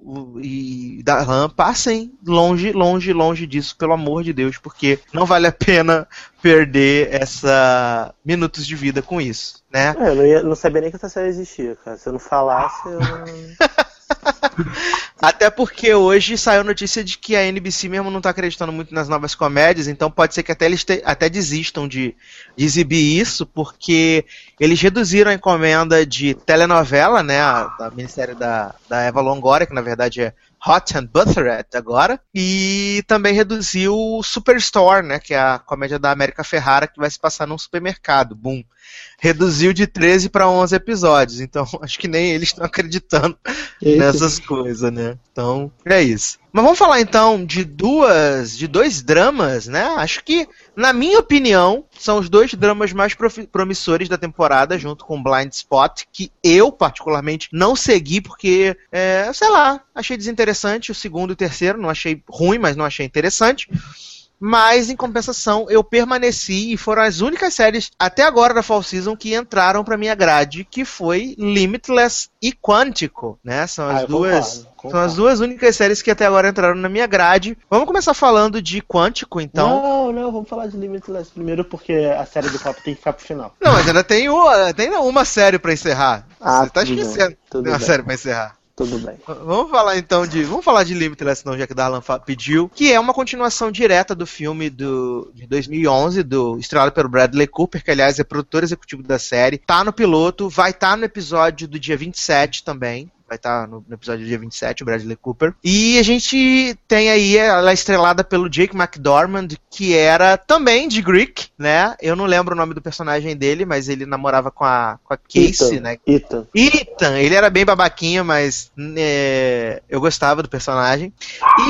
e Darlan passem longe, longe, longe disso, pelo amor de Deus, porque não vale a pena perder essa minutos de vida com isso, né? É, eu não, ia, não sabia nem que essa série existia, cara. Se eu não falasse, eu não... Até porque hoje saiu notícia de que a NBC mesmo não tá acreditando muito nas novas comédias, então pode ser que até eles te- até desistam de, de exibir isso, porque eles reduziram a encomenda de telenovela, né, a, da minissérie da, da Eva Longoria, que na verdade é Hot and Buttered agora. E também reduziu o Superstore, né? Que é a comédia da América Ferrara que vai se passar num supermercado. Boom. Reduziu de 13 para 11 episódios. Então, acho que nem eles estão acreditando Esse- nessas coisas, né? Então, é isso. Mas vamos falar então de duas, de dois dramas, né? Acho que, na minha opinião, são os dois dramas mais promissores da temporada, junto com Blind Spot, que eu particularmente não segui porque, é, sei lá, achei desinteressante o segundo e o terceiro, não achei ruim, mas não achei interessante. Mas, em compensação, eu permaneci e foram as únicas séries até agora da Fall Season que entraram pra minha grade, que foi Limitless e Quântico, né? São as Ah, duas. concordo, concordo. São as duas únicas séries que até agora entraram na minha grade. Vamos começar falando de Quântico, então. Não, não, vamos falar de Limitless primeiro porque a série do copo tem que ficar pro final. Não, mas ainda tem uma, tem uma série pra encerrar. Ah, Você tá bem, esquecendo. Tem uma bem. série pra encerrar. Tudo bem. Vamos falar então de. Vamos falar de Limitless, não, já que Darlan pediu. Que é uma continuação direta do filme do, de 2011, do, estrelado pelo Bradley Cooper, que aliás é produtor executivo da série. Tá no piloto, vai estar no episódio do dia 27 também. Vai estar no, no episódio do dia 27, o Bradley Cooper. E a gente tem aí, ela é estrelada pelo Jake McDormand, que era também de Greek, né? Eu não lembro o nome do personagem dele, mas ele namorava com a, com a Casey, Ethan, né? Ethan. Ethan, ele era bem babaquinho, mas é, eu gostava do personagem.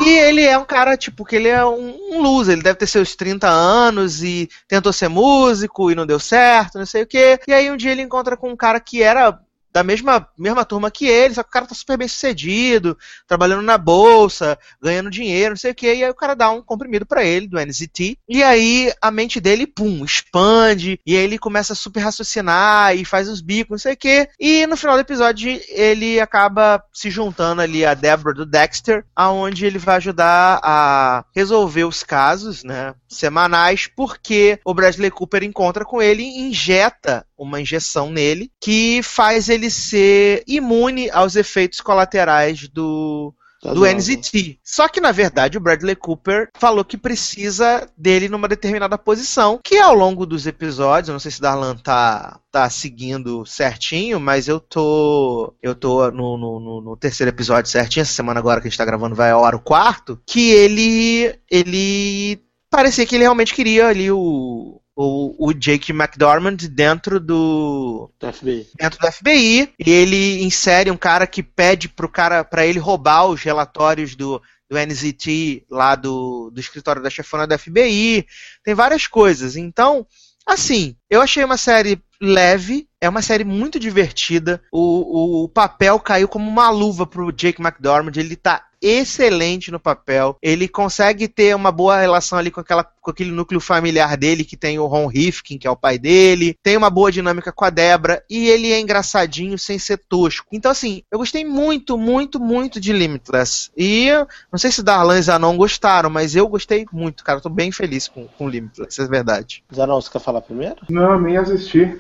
E ele é um cara, tipo, que ele é um, um loser. Ele deve ter seus 30 anos e tentou ser músico e não deu certo, não sei o quê. E aí um dia ele encontra com um cara que era da mesma, mesma turma que ele, só que o cara tá super bem sucedido, trabalhando na bolsa, ganhando dinheiro, não sei o quê. E aí o cara dá um comprimido pra ele, do NZT. E aí a mente dele, pum, expande. E aí ele começa a super raciocinar e faz os bicos, não sei o quê. E no final do episódio ele acaba se juntando ali a Deborah do Dexter, aonde ele vai ajudar a resolver os casos, né, semanais, porque o Bradley Cooper encontra com ele e injeta uma injeção nele que faz ele ser imune aos efeitos colaterais do Tá do. NZT. Só que, na verdade, o Bradley Cooper falou que precisa dele numa determinada posição, que ao longo dos episódios, eu não sei se Darlan tá, tá seguindo certinho, mas eu tô. Eu tô no, no, no- no terceiro episódio certinho, essa semana agora que a gente tá gravando vai ao ar o quarto, que ele. ele. parecia que ele realmente queria ali o. O, o Jake McDormand dentro do, Do FBI. dentro do FBI e ele insere um cara que pede pro cara para ele roubar os relatórios do, do NZT lá do, do escritório da chefona da FBI. Tem várias coisas. Então, assim, eu achei uma série leve, é uma série muito divertida. O, o, o papel caiu como uma luva pro Jake McDormand. Ele tá excelente no papel. Ele consegue ter uma boa relação ali com, aquela, com aquele núcleo familiar dele, que tem o Ron Rifkin, que é o pai dele. Tem uma boa dinâmica com a Debra. E ele é engraçadinho sem ser tosco. Então, assim, eu gostei muito, muito, muito de Limitless. E não sei se Darlan e Zanon gostaram, mas eu gostei muito, cara. Eu tô bem feliz com, com Limitless, é verdade. Zanon, você quer falar primeiro? Não, nem assisti.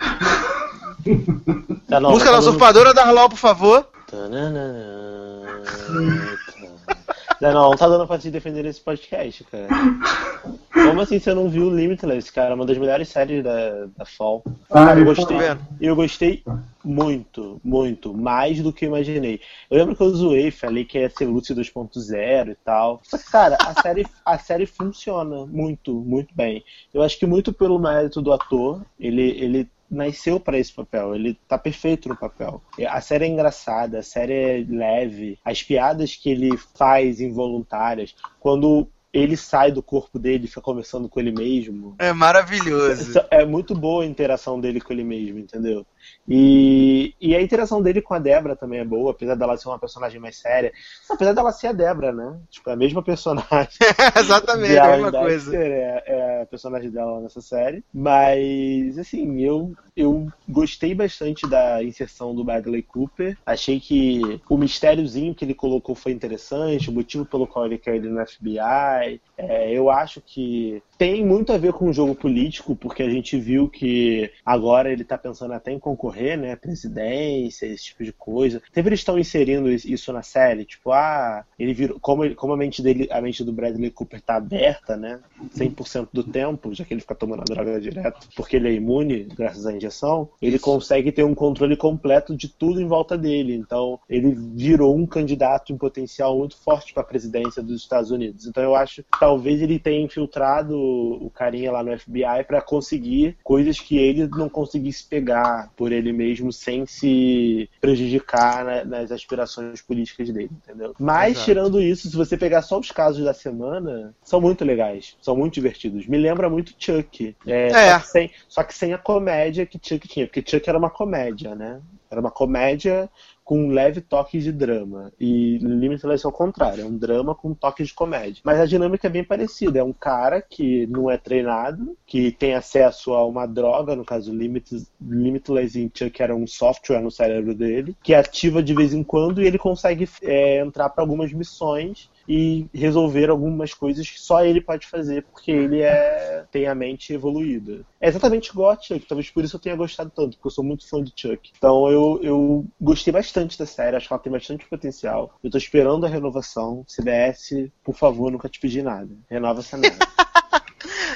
Zanon, Música da tá dando- usurpadora, Darlan, por favor. Zanon, não tá dando pra te defender esse podcast, cara. Como assim você não viu Limitless, cara? Uma das melhores séries da, da Fall. Ah, Eu gostei. Eu gostei muito, muito, mais do que eu imaginei. Eu lembro que eu zoei, falei que ia ser Lucy 2.0 e tal. Só que, cara, a série, a série funciona muito, muito bem. Eu acho que muito pelo mérito do ator, ele, ele nasceu pra esse papel, ele tá perfeito no papel. A série é engraçada, a série é leve, as piadas que ele faz involuntárias, quando ele sai do corpo dele e fica conversando com ele mesmo, É maravilhoso. é muito boa a interação dele com ele mesmo, entendeu? E, e a interação dele com a Débora também é boa, apesar dela ser uma personagem mais séria. Apesar dela ser a Débora, né? Tipo, é a mesma personagem. Exatamente, a mesma coisa. É, é a personagem dela nessa série. Mas, assim, eu, eu gostei bastante da inserção do Bradley Cooper. Achei que o mistériozinho que ele colocou foi interessante, o motivo pelo qual ele quer ir no FBI. É, eu acho que tem muito a ver com o jogo político, porque a gente viu que agora ele tá pensando até em concorrer, né? Presidência, esse tipo de coisa. Sempre eles estão inserindo isso na série, tipo, ah, ele virou. Como, ele- como a mente dele, a mente do Bradley Cooper tá aberta, né? 100% do tempo, já que ele fica tomando a droga direto, porque ele é imune, graças à injeção, ele consegue ter um controle completo de tudo em volta dele. Então, ele virou um candidato em potencial muito forte para a presidência dos Estados Unidos. Então, eu acho que talvez ele tenha infiltrado o carinha lá no FBI para conseguir coisas que ele não conseguisse pegar por ele mesmo sem se prejudicar na- nas aspirações políticas dele, entendeu? Mas, Exato. tirando isso, se você pegar só os casos da semana, são muito legais, são muito divertidos. Me lembra muito Chuck. É, É. Só, que sem, só que sem a comédia que Chuck tinha, porque Chuck era uma comédia, né? Era uma comédia com um leve toque de drama. E Limitless é o contrário, é um drama com um toque de comédia. Mas a dinâmica é bem parecida. É um cara que não é treinado, que tem acesso a uma droga, no caso Limitless, Limitless Chuck era um software no cérebro dele, que ativa de vez em quando e ele consegue é, entrar para algumas missões e resolver algumas coisas que só ele pode fazer, porque ele é, tem a mente evoluída. É exatamente igual a Chuck, talvez por isso eu tenha gostado tanto, porque eu sou muito fã de Chuck. Então eu, eu gostei bastante da série, acho que ela tem bastante potencial. Eu tô esperando a renovação. CBS, por favor, nunca te pedi nada. Renova essa merda.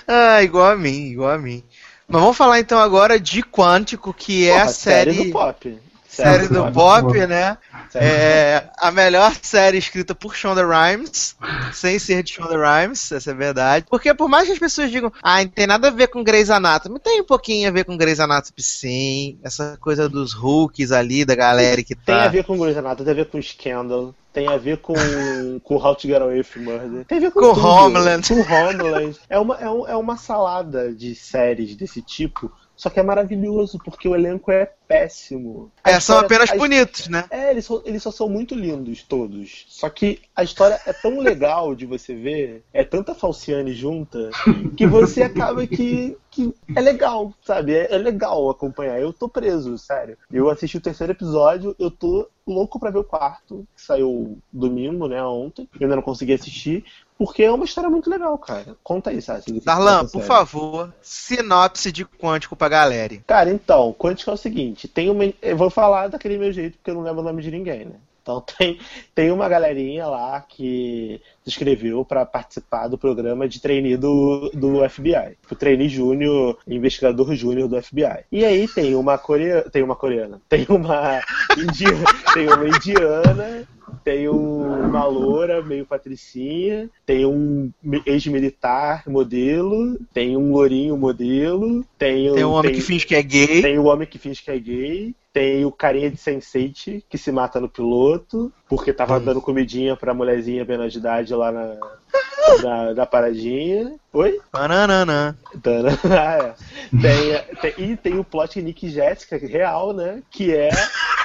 Ah, igual a mim, igual a mim. Mas vamos falar então agora de Quântico, que é Porra, a série, do pop. Série do pop, né? É a melhor série escrita por Shonda Rhimes, sem ser de Shonda Rhimes, essa é verdade. Porque por mais que as pessoas digam, ah, não tem nada a ver com Grey's Anatomy, tem um pouquinho a ver com Grey's Anatomy sim, essa coisa dos hooks ali, da galera que Tem a tá... ver com Grey's Anatomy, tem a ver com Scandal, tem a ver com, com How to Get Away with Murder, tem a ver com, Com tudo. Homeland. Com Homeland. É uma, é, um- é uma salada de séries desse tipo, só que é maravilhoso, porque o elenco é péssimo. A É, são apenas bonitos, né? É, eles, só- eles só são muito lindos, todos. Só que a história é tão legal de você ver, é tanta falciane junta, que você acaba que, que é legal, sabe? É, é legal acompanhar. Eu tô preso, sério. Eu assisti o terceiro episódio, eu tô louco pra ver o quarto, que saiu domingo, né, ontem. Eu ainda não consegui assistir, porque é uma história muito legal, cara. Conta aí, que Darlan, por série. favor, sinopse de Quântico pra galera. Cara, então, Quântico é o seguinte, tem uma. Eu vou falar daquele meu jeito, porque eu não lembro o nome de ninguém, né? Então tem, tem uma galerinha lá que se inscreveu para participar do programa de trainee do, do FBI. O trainee júnior, investigador júnior do FBI. E aí tem uma coreana, tem uma coreana, tem uma indiana, tem uma indiana, tem um- uma loura meio patricinha, tem um mi- ex-militar modelo, tem um lourinho modelo, tem, Tem um homem que finge que é gay. tem o homem que finge que é gay, tem o carinha de Sense8 que se mata no piloto, porque tava dando comidinha pra mulherzinha menor de idade lá na, na, na paradinha. Oi? Pananana. Tana. Ah, é. tem, tem, e tem o plot Nick e Jéssica, real, né? Que é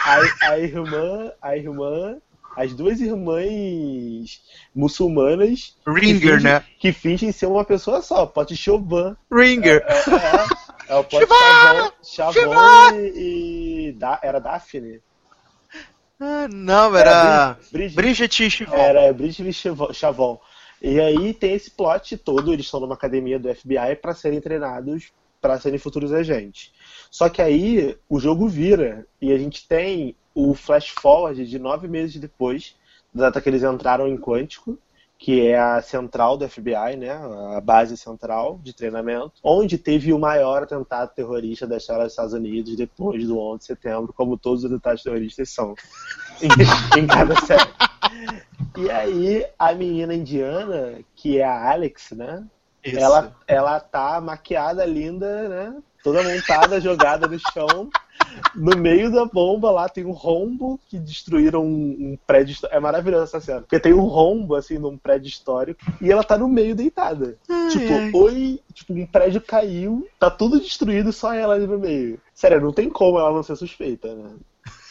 a, a irmã, a irmã, as duas irmãs muçulmanas que Ringer, fingem- né? que fingem ser uma pessoa só, plot Chauvin. Ringer. É, é o plot Shiva! Chavon, Shiva! Chavon e, e da, era Daphne. Ah, não, era. Bridget. Bridget Chivon. Era Bridget Chavon- Chavon. E aí tem esse plot todo, eles estão numa academia do FBI para serem treinados para serem futuros agentes. Só que aí o jogo vira e a gente tem o flash forward de nove meses depois, da data que eles entraram em Quântico, que é a central do FBI, né, a base central de treinamento, onde teve o maior atentado terrorista da história dos Estados Unidos depois do 11 de setembro, como todos os atentados terroristas são em, em cada série. E aí a menina indiana, que é a Alex, né, Isso. ela, ela tá maquiada, linda, né? Toda montada, jogada no chão. No meio da bomba lá tem um rombo que destruíram um, um prédio. É maravilhosa essa cena. Porque tem um rombo, assim, num prédio histórico. E ela tá no meio deitada. tipo, ai. oi. Tipo, um prédio caiu, tá tudo destruído, só ela ali no meio. Sério, não tem como ela não ser suspeita, né?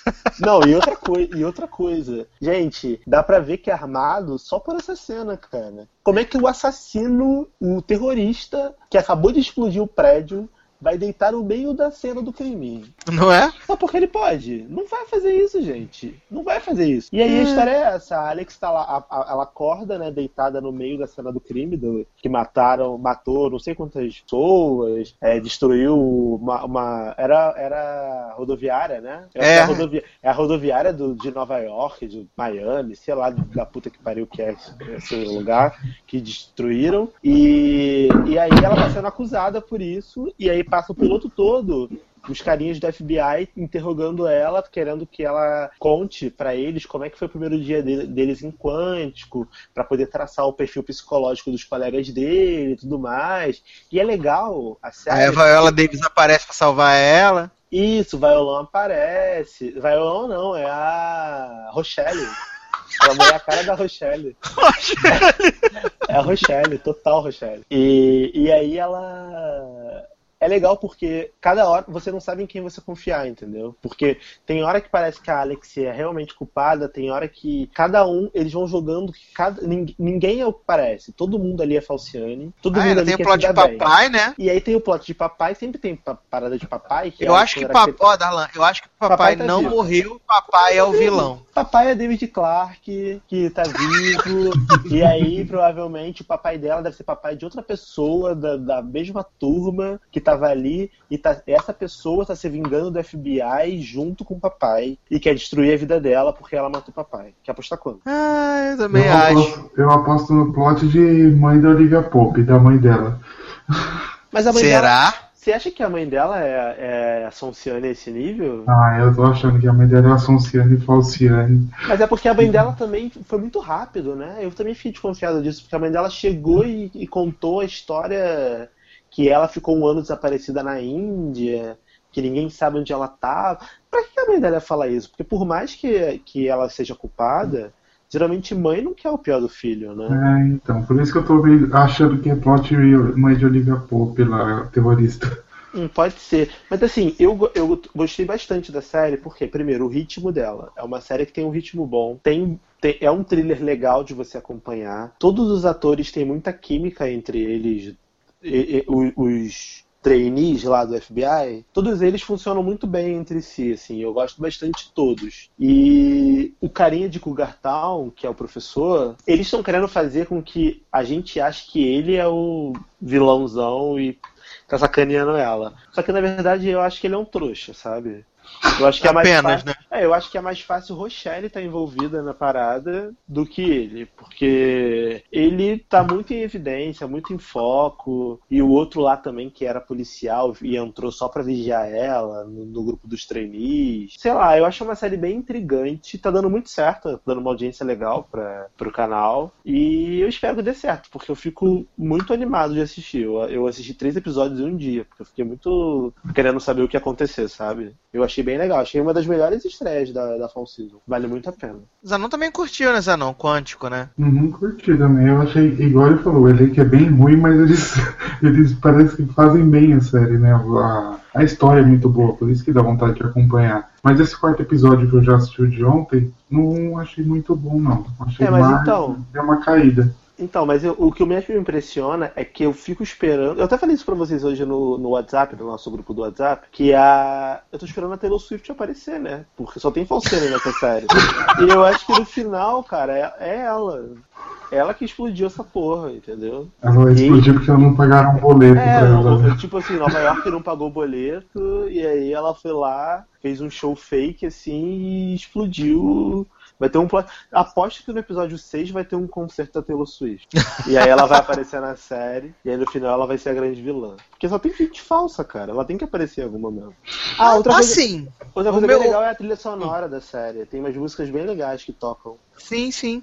Não, e outra, coi e outra coisa. Gente, dá pra ver que é armado só por essa cena, cara. Como é que o assassino, o terrorista, que acabou de explodir o prédio, vai deitar no meio da cena do crime? Não é? Só porque ele pode. Não vai fazer isso, gente. Não vai fazer isso. E aí a história é essa. A Alex tá lá, a- a- ela acorda, né, deitada no meio da cena do crime, do, que mataram, matou não sei quantas pessoas, é, destruiu uma, uma- era, era rodoviária, né? É. a rodovia- é a rodoviária do, de Nova York, de Miami, sei lá, da puta que pariu que é esse, esse lugar, que destruíram. E, e aí ela tá sendo acusada por isso, e aí passa o piloto todo os carinhas do FBI interrogando ela, querendo que ela conte pra eles como é que foi o primeiro dia dele- deles em Quântico, pra poder traçar o perfil psicológico dos colegas dele e tudo mais. E é legal a série. A Viola Davis aparece pra salvar ela. Isso, Violão aparece. Violão não, é a Rochelle. Ela é a cara da Rochelle. É a Rochelle, total Rochelle. E, e aí ela. É legal porque cada hora você não sabe em quem você confiar, entendeu? Porque tem hora que parece que a Alex é realmente culpada, tem hora que cada um, eles vão jogando, que cada, nin- ninguém é o que parece. Todo mundo ali é Falciane. Todo Ah, mundo ainda ali tem o plot de dar bem. papai, né? E aí tem o plot de papai, sempre tem pa- parada de papai. Eu é acho que papai. aquele- Ó, Darlan, eu acho que papai, Papai tá não vivo. morreu, papai é o vilão. Papai é David Clark, que tá vivo, e aí provavelmente o papai dela deve ser papai de outra pessoa da, da mesma turma que tava ali, e tá, essa pessoa tá se vingando do FBI junto com o papai e quer destruir a vida dela porque ela matou o papai. Quer apostar quanto? Ah, eu também eu, acho. aposto, eu aposto no plot de mãe da Olivia Pope, da mãe dela. Mas a mãe dela. Será? Você acha que a mãe dela é, é a Sonciane a esse nível? Ah, eu tô achando que a mãe dela é a Sonciane Falciane. Mas é porque a mãe dela também foi muito rápido, né? Eu também fiquei desconfiado disso, porque a mãe dela chegou e, e contou a história que ela ficou um ano desaparecida na Índia, que ninguém sabe onde ela tá. Pra que a mãe dela falar isso? Porque por mais que, que ela seja culpada, geralmente mãe não quer o pior do filho, né? É, então, por isso que eu tô achando que é plot mãe de Olivia Pope, lá, terrorista. Hum, pode ser. Mas assim, eu, eu gostei bastante da série, porque, primeiro, o ritmo dela. É uma série que tem um ritmo bom. Tem, tem- é um thriller legal de você acompanhar. Todos os atores têm muita química entre eles. Os trainees lá do FBI, todos eles funcionam muito bem entre si, assim, eu gosto bastante de todos. E o carinha de Cougar Town, que é o professor, eles estão querendo fazer com que a gente ache que ele é o vilãozão e tá sacaneando ela. Só que na verdade eu acho que ele é um trouxa, sabe? Eu acho que é mais Apenas, fácil, né? É, eu acho que é mais fácil Rochelle estar envolvida na parada do que ele, porque ele tá muito em evidência, muito em foco, e o outro lá também que era policial e entrou só pra vigiar ela no, no grupo dos trainees. Sei lá, eu acho uma série bem intrigante, tá dando muito certo, tá dando uma audiência legal para pro canal, e eu espero que dê certo, porque eu fico muito animado de assistir. Eu, eu assisti três episódios em um dia, porque eu fiquei muito querendo saber o que ia acontecer, sabe? Eu achei bem legal, achei uma das melhores estreias da, da Fall Season. Vale muito a pena. Zanon também curtiu, né, Zanon? Quântico, né? Uhum, curti também. Eu achei, igual ele falou, ele que é bem ruim, mas eles, eles parecem que fazem bem a série, né? A, a história é muito boa, por isso que dá vontade de acompanhar. Mas esse quarto episódio que eu já assisti de ontem, não achei muito bom, não. Achei É, mas mais, então- deu uma caída. Então, mas eu- o que mais me impressiona é que eu fico esperando. Eu até falei isso pra vocês hoje no, no WhatsApp, no nosso grupo do WhatsApp, que a. Eu tô esperando a Taylor Swift aparecer, né? Porque só tem falseira nessa série. E eu acho que no final, cara, é, é ela. Ela que explodiu essa porra, entendeu? Ela explodiu porque não pagaram um boleto É, pra ela. não, tipo assim, Nova York não pagou o boleto, e aí ela foi lá, fez um show fake assim e explodiu. Vai ter um plot. Aposto que no episódio 6 vai ter um concerto da Taylor Swift. E aí ela vai aparecer na série, e aí no final ela vai ser a grande vilã. Porque só tem gente falsa, cara. Ela tem que aparecer em algum momento. Ah, outra coisa, Assim, outra coisa meu- bem legal é a trilha sonora da série. Tem umas músicas bem legais que tocam. Sim, sim.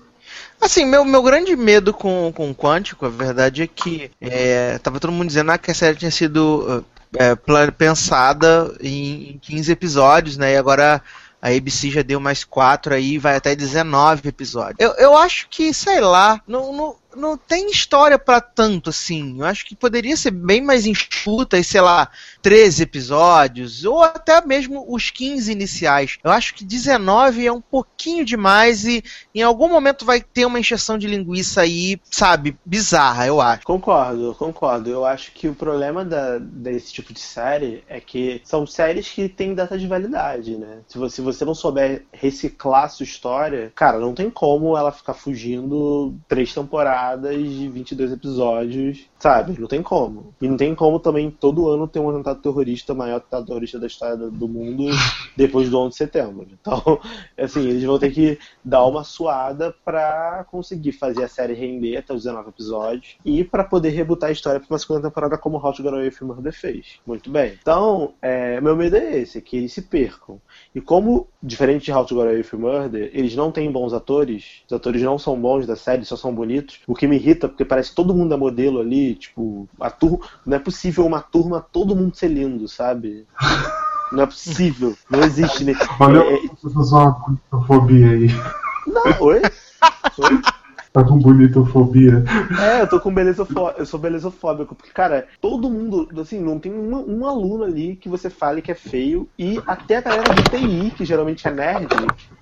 Assim, meu, meu grande medo com, com o Quântico, a verdade é que é, tava todo mundo dizendo ah, que a série tinha sido é, pensada em, em 15 episódios, né? E agora a ABC já deu mais 4 aí, vai até 19 episódios. Eu, eu acho que, sei lá, não, não, não tem história pra tanto assim. Eu acho que poderia ser bem mais enxuta e, sei lá, 13 episódios, ou até mesmo os 15 iniciais. Eu acho que 19 é um pouquinho demais e em algum momento vai ter uma encheção de linguiça aí, sabe, bizarra, eu acho. Concordo, concordo. Eu acho que o problema da, desse tipo de série é que são séries que têm data de validade, né? Se você, se você não souber reciclar sua história, cara, não tem como ela ficar fugindo três temporadas de 22 episódios, sabe? Não tem como. E não tem como também todo ano ter um atentado terrorista, maior atentado terrorista da história do mundo depois do 11 de setembro. Então, assim, eles vão ter que dar uma suada pra conseguir fazer a série render até os 19 episódios e pra poder rebutar a história pra uma segunda temporada como Get Away with Murder fez. Muito bem. Então, é, meu medo é esse, que eles se percam. E como, diferente de How to Get Away with Murder, eles não têm bons atores, os atores não são bons da série, só são bonitos, o que me irrita, porque parece que todo mundo é modelo ali, tipo, a turma, não é possível uma turma todo mundo ser lindo, sabe? Não é possível, não existe. né? Olha, É, uma bonitofobia aí. não, oi? Oi? Tá com bonitofobia. É, eu tô com belezofóbico, eu sou belezofóbico, porque, cara, todo mundo, assim, não tem uma- um aluno ali que você fale que é feio, e até a galera do TI, que geralmente é nerd,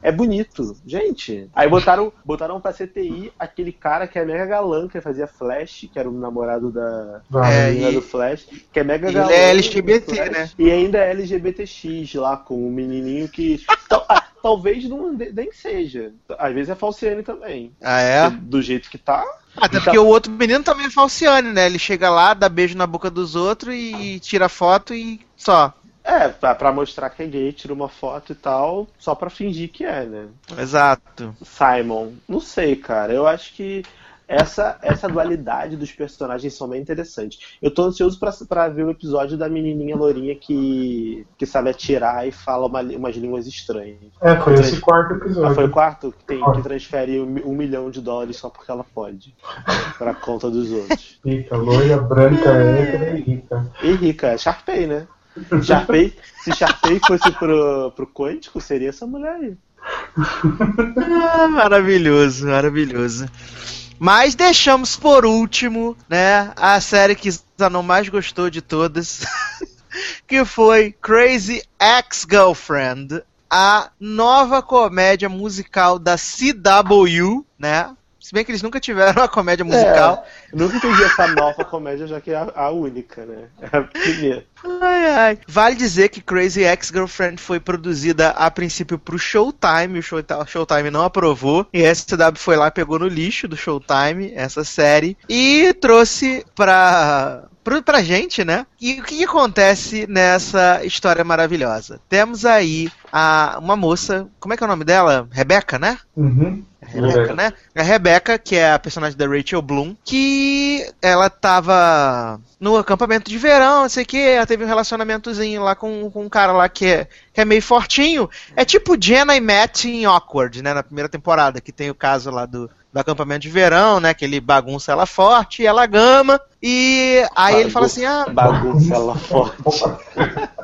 é bonito. Gente, aí botaram, botaram pra CTI aquele cara que é mega galã, que fazia Flash, que era o namorado da. É, menina e- do Flash, que é mega Ele galã. é LGBT, Flash, né? E ainda é LGBTX lá, com o menininho que... ah, talvez não, nem seja. Às vezes é falciane também. Ah, é? Do jeito que tá, Até porque o outro menino também é falciane, né? Ele chega lá, dá beijo na boca dos outros e tira foto e só. É, pra, pra mostrar que é gay, tira uma foto e tal, só pra fingir que é, né? Exato. Simon, não sei, cara. Eu acho que essa, essa dualidade dos personagens são bem interessantes. Eu tô ansioso pra, pra ver o episódio da menininha lourinha que, que sabe atirar e fala uma, umas línguas estranhas. É, foi esse quarto Ah, episódio. foi o quarto que, tem, que transfere um, um milhão de dólares só porque ela pode. Pra conta dos outros. Rica, loira, branca, hétero e rica. E rica, é Sharpay, né? Sharpay, se Sharpay fosse pro, pro Quântico, seria essa mulher aí. Ah, maravilhoso, maravilhoso. Mas deixamos por último, né, a série que Zanon mais gostou de todas, que foi Crazy Ex-Girlfriend, a nova comédia musical da CW, né? Se bem que eles nunca tiveram uma comédia musical. É, nunca entendi essa nova comédia, já que é a, a única, né? É a primeira. Ai, ai. Vale dizer que Crazy Ex-Girlfriend foi produzida a princípio pro Showtime, o Showtime, o Showtime não aprovou, e a SCW foi lá, pegou no lixo do Showtime essa série, e trouxe pra, pra gente, né? E o que, que acontece nessa história maravilhosa? Temos aí a, uma moça, como é que é o nome dela? Rebeca, né? Uhum. Rebeca, né? A Rebeca, que é a personagem da Rachel Bloom, que ela tava no acampamento de verão, não sei o que, ela teve um relacionamentozinho lá com, com um cara lá que é, que é meio fortinho. É tipo Jenna e Matt em Awkward, né? Na primeira temporada, que tem o caso lá do, do acampamento de verão, né? Que ele bagunça ela forte e ela gama. E aí ele fala assim: ah, Bagunça ela forte.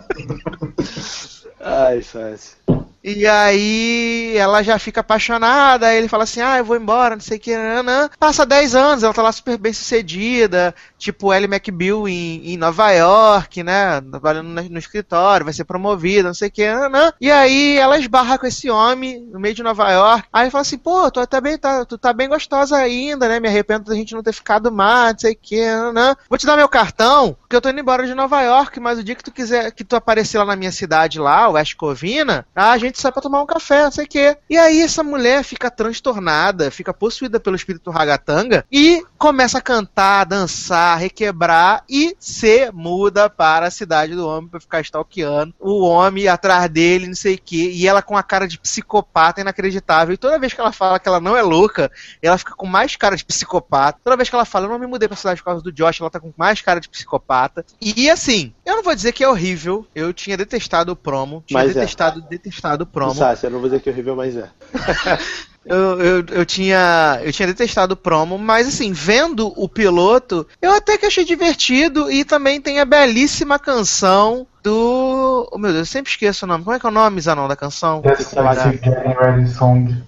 Ai, fácil. E aí ela já fica apaixonada, aí ele fala assim, ah, eu vou embora, não sei o que, nanã. Passa 10 anos, ela tá lá super bem sucedida, tipo Ellie McBeal em, em Nova York, né, trabalhando no, escritório, vai ser promovida, não sei o que, nanã. E aí ela esbarra com esse homem no meio de Nova York, aí fala assim, pô, tu, até bem, tá, tu tá bem gostosa ainda, né, me arrependo da gente não ter ficado mais, não sei o que, nanã. Vou te dar meu cartão, porque eu tô indo embora de Nova York, mas o dia que tu quiser, que tu aparecer lá na minha cidade lá, West Covina, a gente sai pra tomar um café, não sei o quê. E aí essa mulher fica transtornada, fica possuída pelo espírito ragatanga e começa a cantar, dançar, requebrar e se muda para a cidade do homem pra ficar stalkeando o homem atrás dele, não sei o quê. E ela com a cara de psicopata inacreditável. E toda vez que ela fala que ela não é louca, ela fica com mais cara de psicopata. Toda vez que ela fala, eu não me mudei pra cidade por causa do Josh, ela tá com mais cara de psicopata. E assim, eu não vou dizer que é horrível. Eu tinha detestado o promo. Tinha Mas é. detestado, promo. Eu não vou dizer que é horrível, mas é. Eu, eu, eu, tinha, eu tinha detestado o promo, mas assim, vendo o piloto, eu até que achei divertido e também tem a belíssima canção do. Oh meu Deus, eu sempre esqueço o nome. Como é que é o nome, Zanon, da canção? I see Getting Ready Song.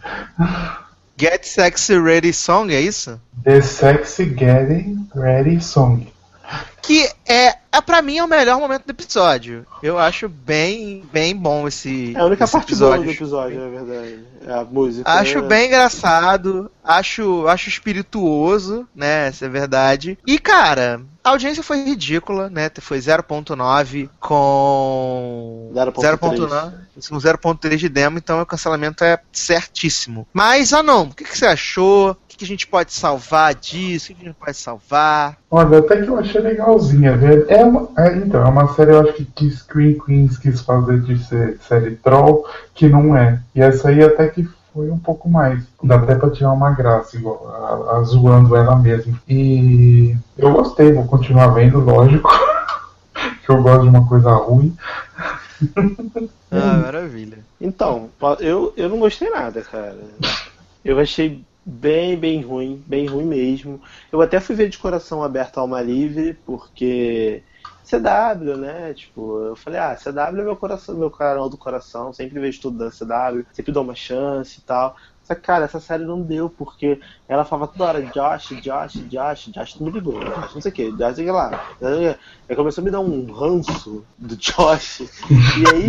Get Sexy Ready Song, é isso? The Sexy Getting Ready Song. Que é, é para mim é o melhor momento do episódio. Eu acho bem, bem bom esse É a única parte boa episódio. do episódio, na verdade. É a música. Acho é- bem engraçado, acho, acho espirituoso, né? Essa é verdade. E, cara, a audiência foi ridícula, né? Foi 0.9 com 0.3. 0.9 com 0.3 de demo, então o cancelamento é certíssimo. Mas, ah não, o que, que você achou? O que, que a gente pode salvar disso? O que, que a gente pode salvar? Olha, até que eu achei legalzinha, velho. É uma, é, então, é uma série, eu acho que, que Screen Queens quis fazer de ser série troll, que não é. E essa aí até que foi um pouco mais. Dá até pra tirar uma graça, igual, a, a zoando ela mesma. E eu gostei, vou continuar vendo, lógico. que eu gosto de uma coisa ruim. Ah, maravilha. Então, eu, eu não gostei nada, cara. Eu achei bem, bem ruim, bem ruim mesmo. Eu até fui ver de coração aberto alma livre, porque CW, né? Tipo, eu falei, ah, CW é meu coração, meu canal do coração, sempre vejo tudo da CW, sempre dou uma chance e tal. Só que, cara, essa série não deu, porque ela falava toda hora, Josh, Josh, Josh, Josh não me ligou, Josh não sei o que, Josh sei lá. Aí começou a me dar um ranço do Josh. E aí,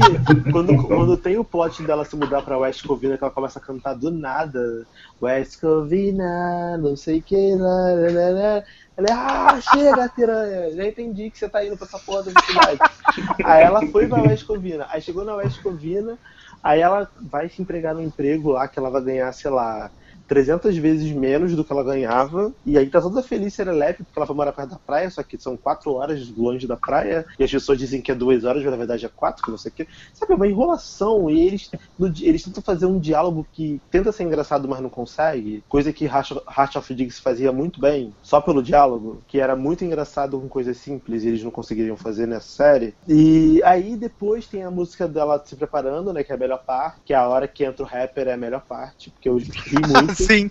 quando, quando tem o plot dela se mudar pra West Covina, que ela começa a cantar do nada, West Covina, não sei o que, lá, lá, lá. Ela é, ah, chega, piranha, já entendi que você tá indo pra essa porra da cidade. Aí ela foi pra West Covina, aí chegou na West Covina, aí ela vai se empregar no emprego lá, que ela vai ganhar, sei lá, 300 vezes menos do que ela ganhava, e aí tá toda feliz, serelepe, porque ela vai morar perto da praia, só que são 4 horas longe da praia, e as pessoas dizem que é 2 horas, mas na verdade é 4, que não sei o que. Sabe, é uma enrolação, e eles, no eles tentam fazer um diálogo que tenta ser engraçado, mas não consegue, coisa que Heart of Diggs fazia muito bem, só pelo diálogo, que era muito engraçado com coisas simples, e eles não conseguiriam fazer nessa série. E aí depois tem a música dela se preparando, né, que é a melhor parte, que é a hora que entra o rapper é a melhor parte, porque eu ri muito. Sim.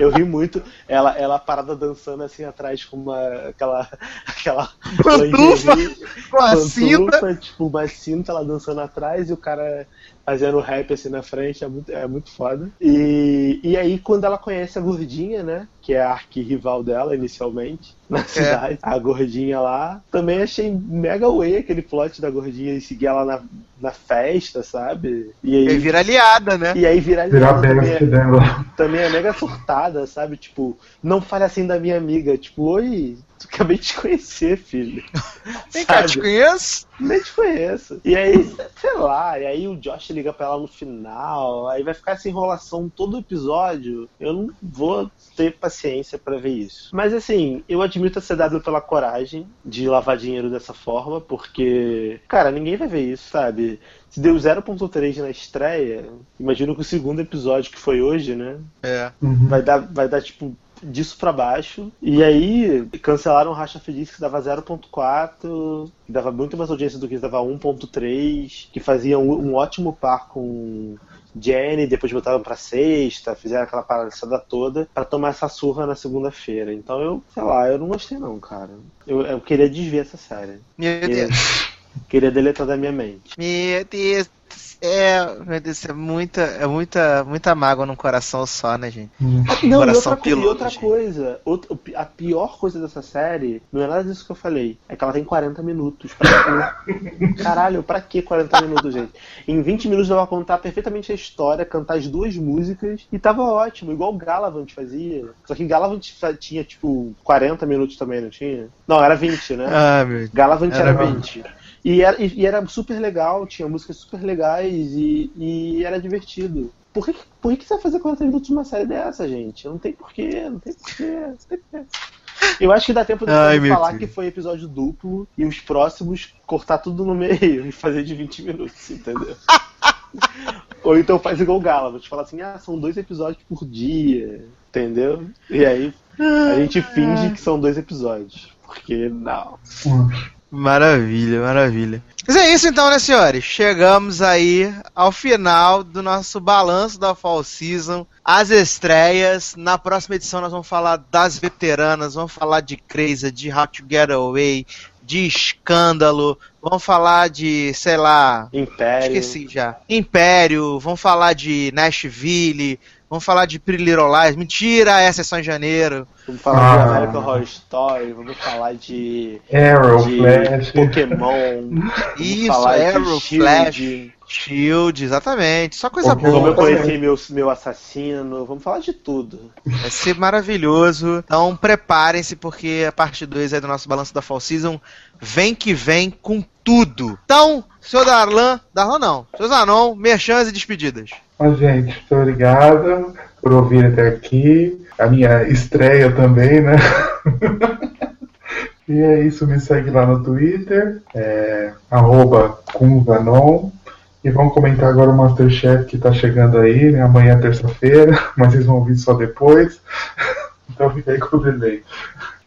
Eu ri muito. Ela, ela parada dançando assim atrás com uma. aquela. aquela. Pantufa, lingerie, com a cinta. Tipo, uma cinta, ela dançando atrás e o cara fazendo rap assim na frente. É muito, é muito foda. E, e aí, quando ela conhece a gordinha, né? Que é a arquirrival dela inicialmente, na cidade, a gordinha lá. Também achei mega way aquele plot da gordinha e seguir ela na, na festa, sabe? E E aí. vira aliada, né? E aí vira aliada também. best dela. também é mega surtada, sabe? Tipo, não fale assim da minha amiga. Tipo, oi, acabei de te conhecer, filho. Vem cá, te conheço? Nem te conheço. E aí, sei lá, e aí o Josh liga pra ela no final, aí vai ficar essa enrolação todo episódio. Eu não vou ter paciência pra ver isso. Mas assim, eu admito a CW pela coragem de lavar dinheiro dessa forma, porque, cara, ninguém vai ver isso, sabe? Se deu 0.3 na estreia, imagino que o segundo episódio que foi hoje, né? É. Uhum. vai dar, vai dar tipo disso pra baixo. E aí cancelaram o Racha Feliz que dava 0.4, que dava muito mais audiência do que dava 1.3, que fazia um, um ótimo par com Jenny, depois botaram pra sexta, fizeram aquela palhaçada toda pra tomar essa surra na segunda-feira. Então eu, sei lá, eu não gostei não, cara. Eu, eu queria desver essa série. Meu Deus. Queria deletar da minha mente. Meu Deus do céu. Meu Deus, é muita, é muita, muita mágoa num coração só, né, gente? Não, e Coração outra, co- e piloto, outra gente. coisa, outra- a pior coisa dessa série não é nada disso que eu falei, é que ela tem 40 minutos. Pra? Caralho, pra que 40 minutos, gente? Em 20 minutos ela vai contar perfeitamente a história, cantar as duas músicas e tava ótimo, igual o Galavant fazia. Só que Galavant tinha tipo 40 minutos também, não tinha? Não, era 20, né? Ah, meu Deus. Galavant era, Era 20. E era, e, era super legal, tinha músicas super legais e, e era divertido. Por que, por que você vai fazer 40 minutos de uma série dessa, gente? Não tem porquê, não tem porquê, não tem porquê. Eu acho que dá tempo de Ai, falar Deus. que foi episódio duplo e os próximos cortar tudo no meio e fazer de 20 minutos, entendeu? Ou então faz igual o Galavant, fala assim, ah, são dois episódios por dia, entendeu? E aí a gente finge que são dois episódios. Porque não. Maravilha, maravilha. Mas é isso então, né, senhores? Chegamos aí ao final do nosso balanço da Fall Season, as estreias. Na próxima edição nós vamos falar das veteranas, vamos falar de Crazy, de How to Get Away, de Escândalo, vamos falar de, sei lá, Império. esqueci já. Império, vamos falar de Nashville, vamos falar de Pretty Little Lies. Mentira, essa é só em janeiro. Vamos falar de Ah. American Horror Story, vamos falar de, Arrow, de Flash. Pokémon, Isso, Arrow, de Shield, Flash, Shield, exatamente. Só coisa Pokémon. como boa. eu conheci meu, meu assassino, vamos falar de tudo. Vai ser maravilhoso. Então preparem-se, porque a parte 2 aí do nosso balanço da Fall Season vem que vem com tudo. Então, senhor Darlan, Darlan não, senhor Zanon, merchans e despedidas. Ó, gente, muito obrigado por ouvir até aqui. A minha estreia também, né? e é isso, me segue lá no Twitter, é, arroba Kunvanon. E vamos comentar agora o Masterchef que tá chegando aí, né? Amanhã é terça-feira, mas vocês vão ouvir só depois. então fica aí com o delay.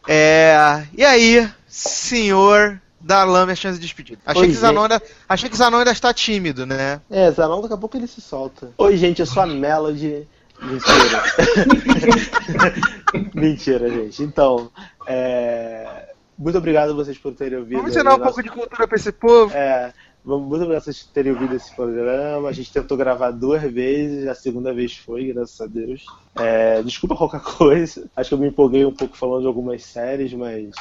É, e aí, senhor Darlan, merchans e despedidas. Achei Oi, que, Zanon ainda, achei que Zanon ainda está tímido, né? É, Zanon, daqui a pouco ele se solta. Oi, gente, eu sou a Melody. Mentira. Mentira, gente. Então, é... muito obrigado a vocês por terem ouvido. Vamos ensinar um nosso- pouco de cultura pra esse povo. É, muito obrigado a vocês terem ouvido esse programa. A gente tentou gravar duas vezes, a segunda vez foi, graças a Deus. É, desculpa qualquer coisa. Acho que eu me empolguei um pouco falando de algumas séries, mas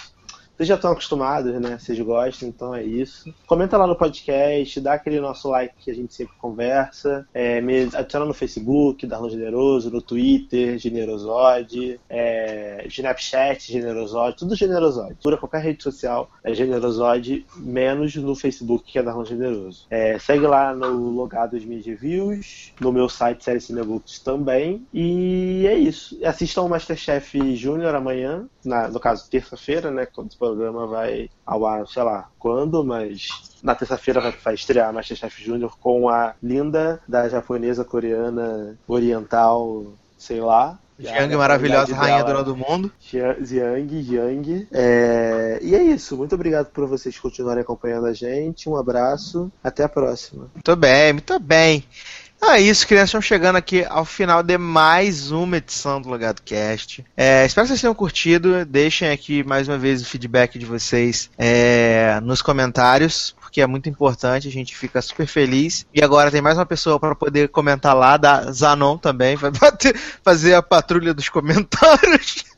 vocês já estão acostumados, né? Vocês gostam, então é isso. Comenta lá no podcast, dá aquele nosso like que a gente sempre conversa. É, me adiciona no Facebook, Darlan Generoso, no Twitter, Generosode, é, Snapchat, Generosode, tudo Generosode. Procura qualquer rede social, é Generosode, menos no Facebook, que é Darlan Generoso. É, segue lá no Logados Media Reviews, no meu site Série Cinebooks também. E é isso. Assistam o Masterchef Júnior amanhã, na- no caso, terça-feira, né? Quando esse programa vai ao ar, sei lá quando, mas na terça-feira vai, vai estrear Masterchef Júnior com a linda da japonesa, coreana, oriental, sei lá. Jiang maravilhosa, rainha dona do mundo. Jia- Jiang, Jiang. É, E é isso. Muito obrigado por vocês continuarem acompanhando a gente. Um abraço. Até a próxima. Muito bem, muito bem. Então é isso, crianças. Estamos chegando aqui ao final de mais uma edição do Logado Cast. É, espero que vocês tenham curtido. Deixem aqui mais uma vez o feedback de vocês é, nos comentários, porque é muito importante. A gente fica super feliz. E agora tem mais uma pessoa para poder comentar lá, da Zanon também. Vai fazer a patrulha dos comentários.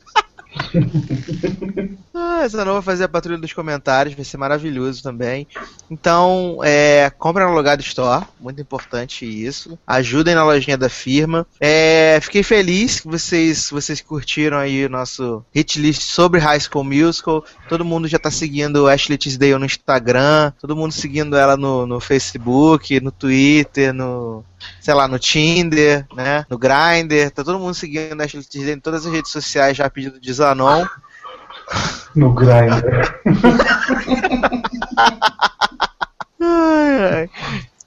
Ah, essa não vai fazer a patrulha dos comentários, vai ser maravilhoso também. Então, é, compra na Logado Store, muito importante isso. Ajudem na lojinha da firma. É, fiquei feliz que vocês, vocês curtiram aí o nosso hit list sobre High School Musical. Todo mundo já tá seguindo Ashley Tisdale no Instagram, todo mundo seguindo ela no, no Facebook, no Twitter, no, sei lá, no Tinder, né? No Grindr, tá todo mundo seguindo a Ashley Tisdale em todas as redes sociais já a pedido de Zanon. No Grindr. Ai, ai.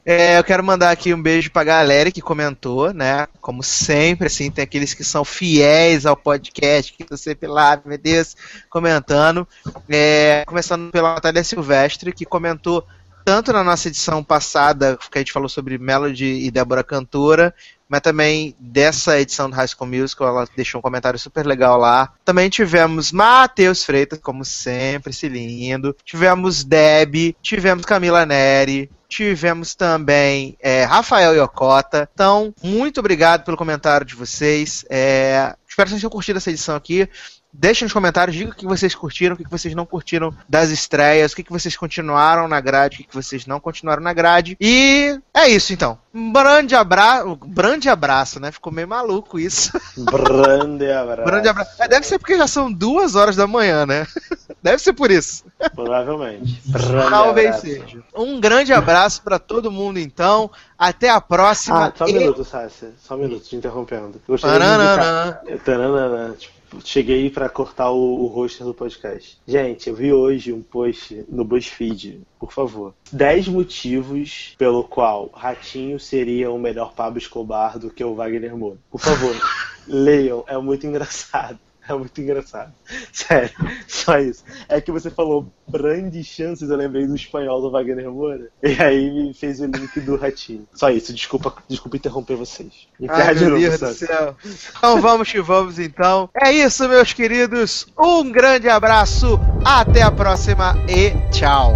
É, eu quero mandar aqui um beijo pra galera que comentou, né? Como sempre, assim, tem aqueles que são fiéis ao podcast, que estão sempre lá, meu Deus, comentando. É, começando pela Natália Silvestre, que comentou tanto na nossa edição passada, que a gente falou sobre Melody e Débora Cantora, mas também dessa edição do High School Musical, ela deixou um comentário super legal lá. Também tivemos Matheus Freitas, como sempre, esse lindo. Tivemos Deb, tivemos Camila Neri, tivemos também é, Rafael Yokota. Então, muito obrigado pelo comentário de vocês. É, espero que vocês tenham curtido essa edição aqui. Deixem nos comentários, digam o que vocês curtiram, o que vocês não curtiram das estreias, o que vocês continuaram na grade, o que vocês não continuaram na grade. E é isso então. Um grande abraço. Grande abraço, né? Ficou meio maluco isso. Grande abraço. Grande abraço. É, deve ser porque já são duas horas da manhã, né? Deve ser por isso. Provavelmente. Grande Talvez abraço. seja. Um grande abraço pra todo mundo então. Até a próxima. Ah, só um E- minuto, Sácia. Só um minuto, te interrompendo. Eu gostaria de indicar... Tipo, cheguei pra cortar o, o roster do podcast. Gente, eu vi hoje um post no BuzzFeed, por favor. 10 motivos pelo qual Ratinho seria o melhor Pablo Escobar do que o Wagner Moura. Por favor, leiam, é muito engraçado. É muito engraçado. Sério, só isso. É que você falou grandes chances, eu lembrei do espanhol do Wagner Moura. E aí me fez o link do Ratinho. Só isso, desculpa, desculpa interromper vocês. Ai, Encerra de meu novo, Deus do Sassi. céu. Então vamos que vamos então. É isso, meus queridos. Um grande abraço. Até a próxima e tchau.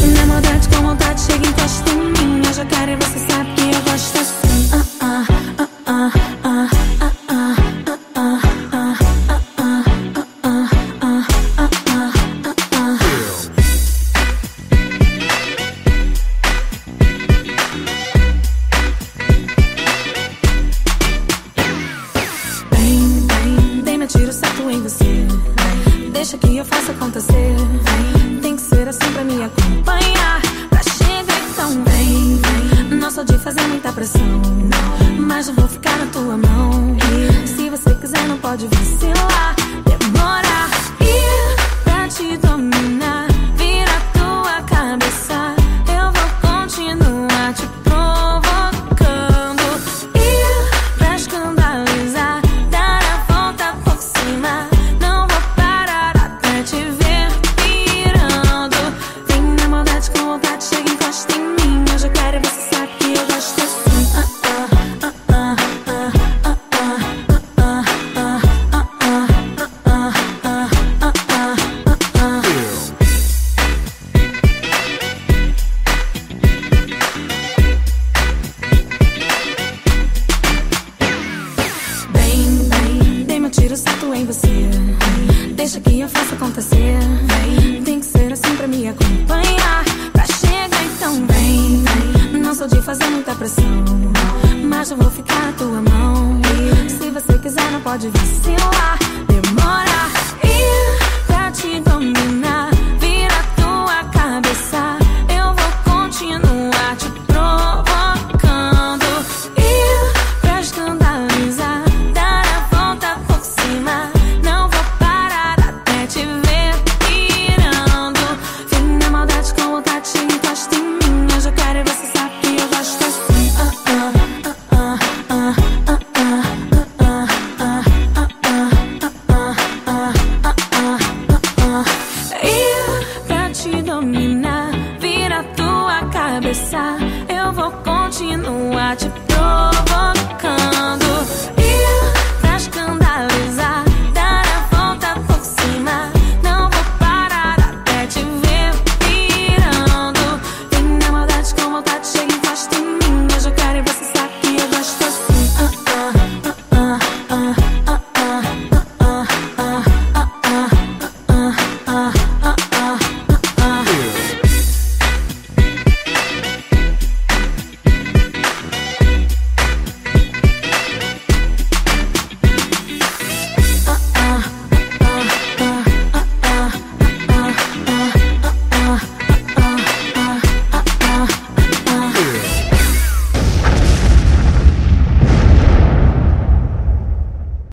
Vem na maldade com vontade, chega encosta em mim. Eu já quero e você sabe que eu gosto assim. Ah, Vem,